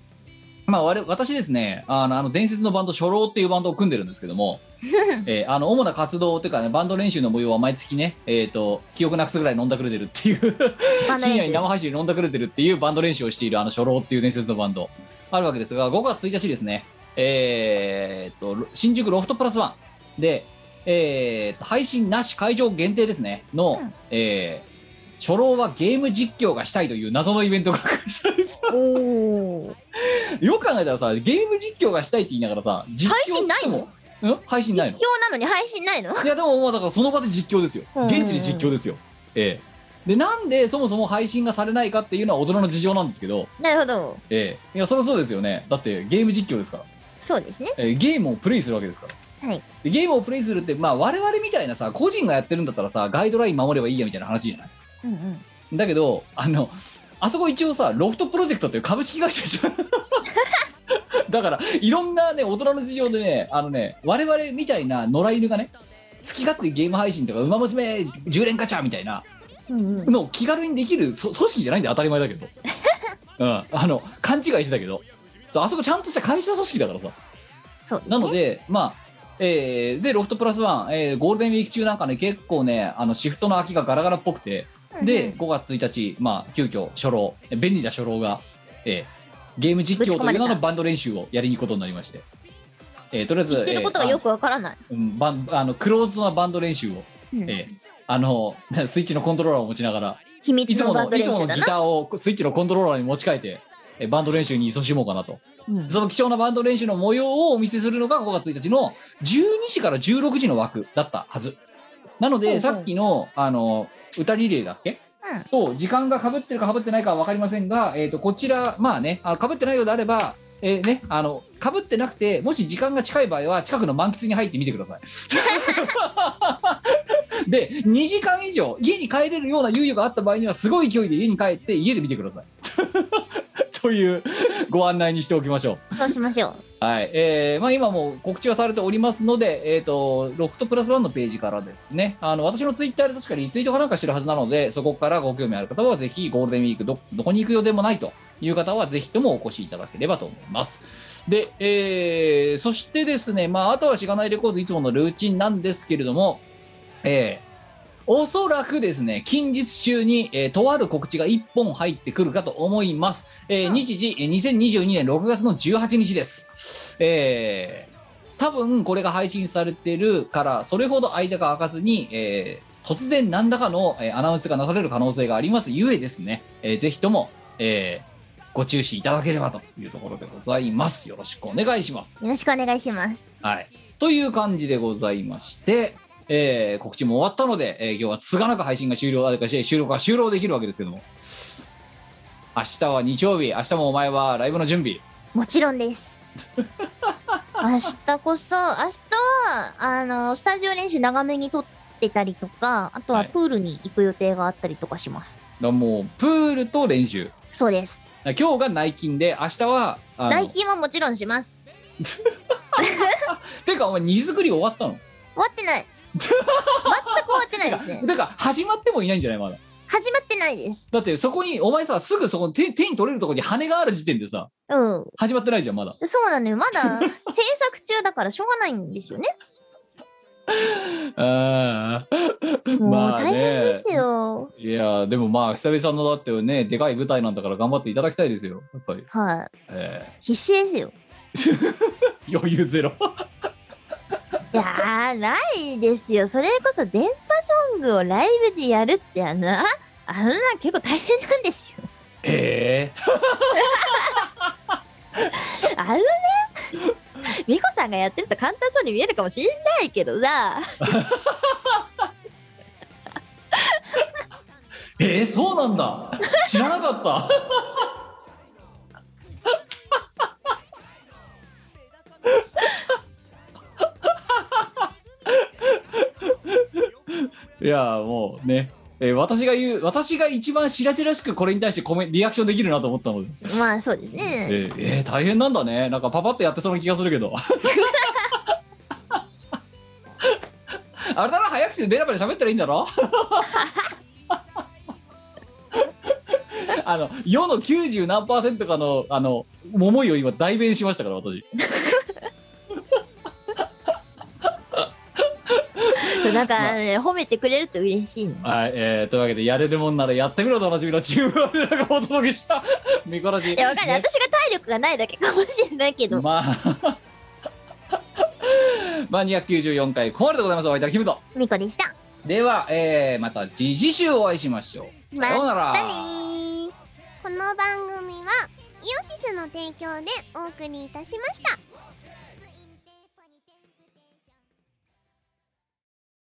Speaker 3: まあ、我々私ですねあのあの伝説のバンド初老っていうバンドを組んでるんですけども、えーあの主な活動というか、ね、バンド練習の模様は毎月ね、えー、と記憶なくすぐらい飲んだくれてるっていう深夜に。生配信で飲んだくれてるっていうバンド練習をしているあの初老っていう伝説のバンドあるわけですが5月1日ですねえーっと新宿ロフトプラスワンで、えー配信なし会場限定ですね。の、
Speaker 1: うん。
Speaker 3: えー初老はゲーム実況がしたいという謎のイベントが開催さ。れ よく考えたらさゲーム実況がしたいって言いながらさ実況
Speaker 1: 配信ないの？
Speaker 3: ん？配信ないの？
Speaker 1: 今日なのに配信ないの？
Speaker 3: いやでもまあだからその場で実況ですよ。
Speaker 1: うん。
Speaker 3: 現地で実況ですよ。ええ。でなんでそもそも配信がされないかっていうのは大人の事情なんですけど。
Speaker 1: なるほど。
Speaker 3: ええ。いやそりゃそうですよね。だってゲーム実況ですから、
Speaker 1: そうですね。
Speaker 3: ええゲームをプレイするわけですから
Speaker 1: はい。
Speaker 3: でゲームをプレイするってまあ我々みたいなさ個人がやってるんだったらさガイドライン守ればいいやみたいな話じゃない？
Speaker 1: うんうん。
Speaker 3: だけどあのあそこ一応さロフトプロジェクトっていう株式会社じゃん だからいろんなね大人の事情でねあのね我々みたいな野良犬がね好き勝手ゲーム配信とか「ウマ娘10連ガチャ」みたいな
Speaker 1: うんうん。
Speaker 3: のを気軽にできるそ組織じゃないんだよ当たり前だけど、うん、あの勘違いしてたけどそうあそこちゃんとした会社組織だからさ
Speaker 1: そうですね。
Speaker 3: なので、まあ、えーで、ロフトプラスワン、えーゴールデンウィーク中なんかね、結構ね、あのシフトの空きがガラガラっぽくて、で、
Speaker 1: うんうん
Speaker 3: 5月1日、まあ、急遽初老、え便利な初老が、えーゲーム実況という名のバンド練習をやりに行くことになりまして、えーとりあえず、
Speaker 1: 言ってることがよくわからない。
Speaker 3: えーあうんバンあのクローズドなバンド練習を、
Speaker 1: うん
Speaker 3: えーあの、スイッチのコントローラーを持ちながら、
Speaker 1: 秘
Speaker 3: いつもの
Speaker 1: 密のバンド
Speaker 3: いつものギタ。ーをスイッチのコントローラーに持ち替えて、えーバンド練習に勤しもうかなと。
Speaker 1: うん
Speaker 3: その貴重なバンド練習の模様をお見せするのが5月1日の12時から16時の枠だったはず。なので、さっきの、あの、歌リレーだっけ？
Speaker 1: うん
Speaker 3: と、時間が被ってるか被ってないかは分かりませんが、えっ、と、こちら、まあね、あの被ってないようであれば、えーね、あの、被ってなくて、もし時間が近い場合は、近くの満喫に入ってみてください。で、2時間以上、家に帰れるような猶予があった場合には、すごい勢いで家に帰って、家で見てください。というご案内にしておきましょう。
Speaker 1: そうしましょう。
Speaker 3: はい、えーまあ、今もう告知はされておりますので、えー、とロフトプラスワンのページからですね、あの私のツイッターで確かリツイートかなんかしてるはずなので、そこからご興味ある方は、ぜひゴールデンウィークど、どこに行くようでもないという方は、ぜひともお越しいただければと思います。で、えーそしてですね、まあ、あとはしがないレコード、いつものルーチンなんですけれども、えーおそらくですね、近日中に、えーとある告知が1本入ってくるかと思います。えー
Speaker 1: うん
Speaker 3: 日時、えー2022年6月の18日です。えー多分これが配信されてるからそれほど間が空かずに、えー突然何らかの、えーアナウンスがなされる可能性がありますゆえですね、えーぜひとも、えーご注視いただければというところでございますよろしくお願いします
Speaker 1: よろしくお願いします。
Speaker 3: はい。という感じでございまして、えー告知も終わったので、えー今日はつがなく配信が終了あれかし収録が終了できるわけですけども、明日は日曜日、明日もお前はライブの準備。
Speaker 1: もちろんです。明日こそ、明日は、あの、スタジオ練習長めに撮ってたりとか、あとは
Speaker 3: はい
Speaker 1: プールに行く予定があったりとかします。
Speaker 3: だからもう、プールと練習。
Speaker 1: そうです。
Speaker 3: 今日が内勤で、明日は、あの
Speaker 1: 代金はもちろんします。
Speaker 3: てか、お前、荷造り終わったの？
Speaker 1: 終わってない。全く終わってないですね。
Speaker 3: てか、始まってもいないんじゃないまだ。
Speaker 1: 始まってないです。
Speaker 3: だって、そこに、お前さ、すぐそこに手手に取れるところに羽がある時点でさ、
Speaker 1: うん。
Speaker 3: 始まってないじゃん、まだ。
Speaker 1: そうなのよ。まだ 制作中だからしょうがないんですよね。
Speaker 3: あー
Speaker 1: もう
Speaker 3: まあね
Speaker 1: 大変ですよ。
Speaker 3: いやでもまあ久々のだってねでかい舞台なんだから頑張っていただきたいですよやっぱり、
Speaker 1: はい。
Speaker 3: え
Speaker 1: 必死ですよ。
Speaker 3: ー 余裕ゼロ
Speaker 1: いやー、ないですよ。それこそ電波ソングをライブでやるってあのな、あのな、結構大変なんですよ。
Speaker 3: え
Speaker 1: あのね、ミコさんがやってると簡単そうに見えるかもしれないけどさ、
Speaker 3: ー、えー、そうなんだ。知らなかった いやもうね、えー私が言う私が一番白々しくこれに対してコメリアクションできるなと思ったので。
Speaker 1: まあそうですね。
Speaker 3: えーえー大変なんだね。なんかパパってやってそうな気がするけど。あれだろ早口でベラベラ喋ったらいいんだろ？あの世の90何パーセントかのあの思いを今代弁しましたから私
Speaker 1: なんか、ね、褒めてくれると嬉しいの。
Speaker 3: はい、えー、というわけでやれるもんならやってみろとおなじみのチームワークがお届けした 見こらし
Speaker 1: いや、わかんない。
Speaker 3: ね
Speaker 1: 私が体力がないだけかもしれないけど。
Speaker 3: まあ まあ294回ここまででございますお会いいたいキムと
Speaker 1: ミコでした。
Speaker 3: では、えー、また次次週お会いしましょう。さようなら。
Speaker 1: ま。
Speaker 4: この番組はイオシスの提供でお送りいたしました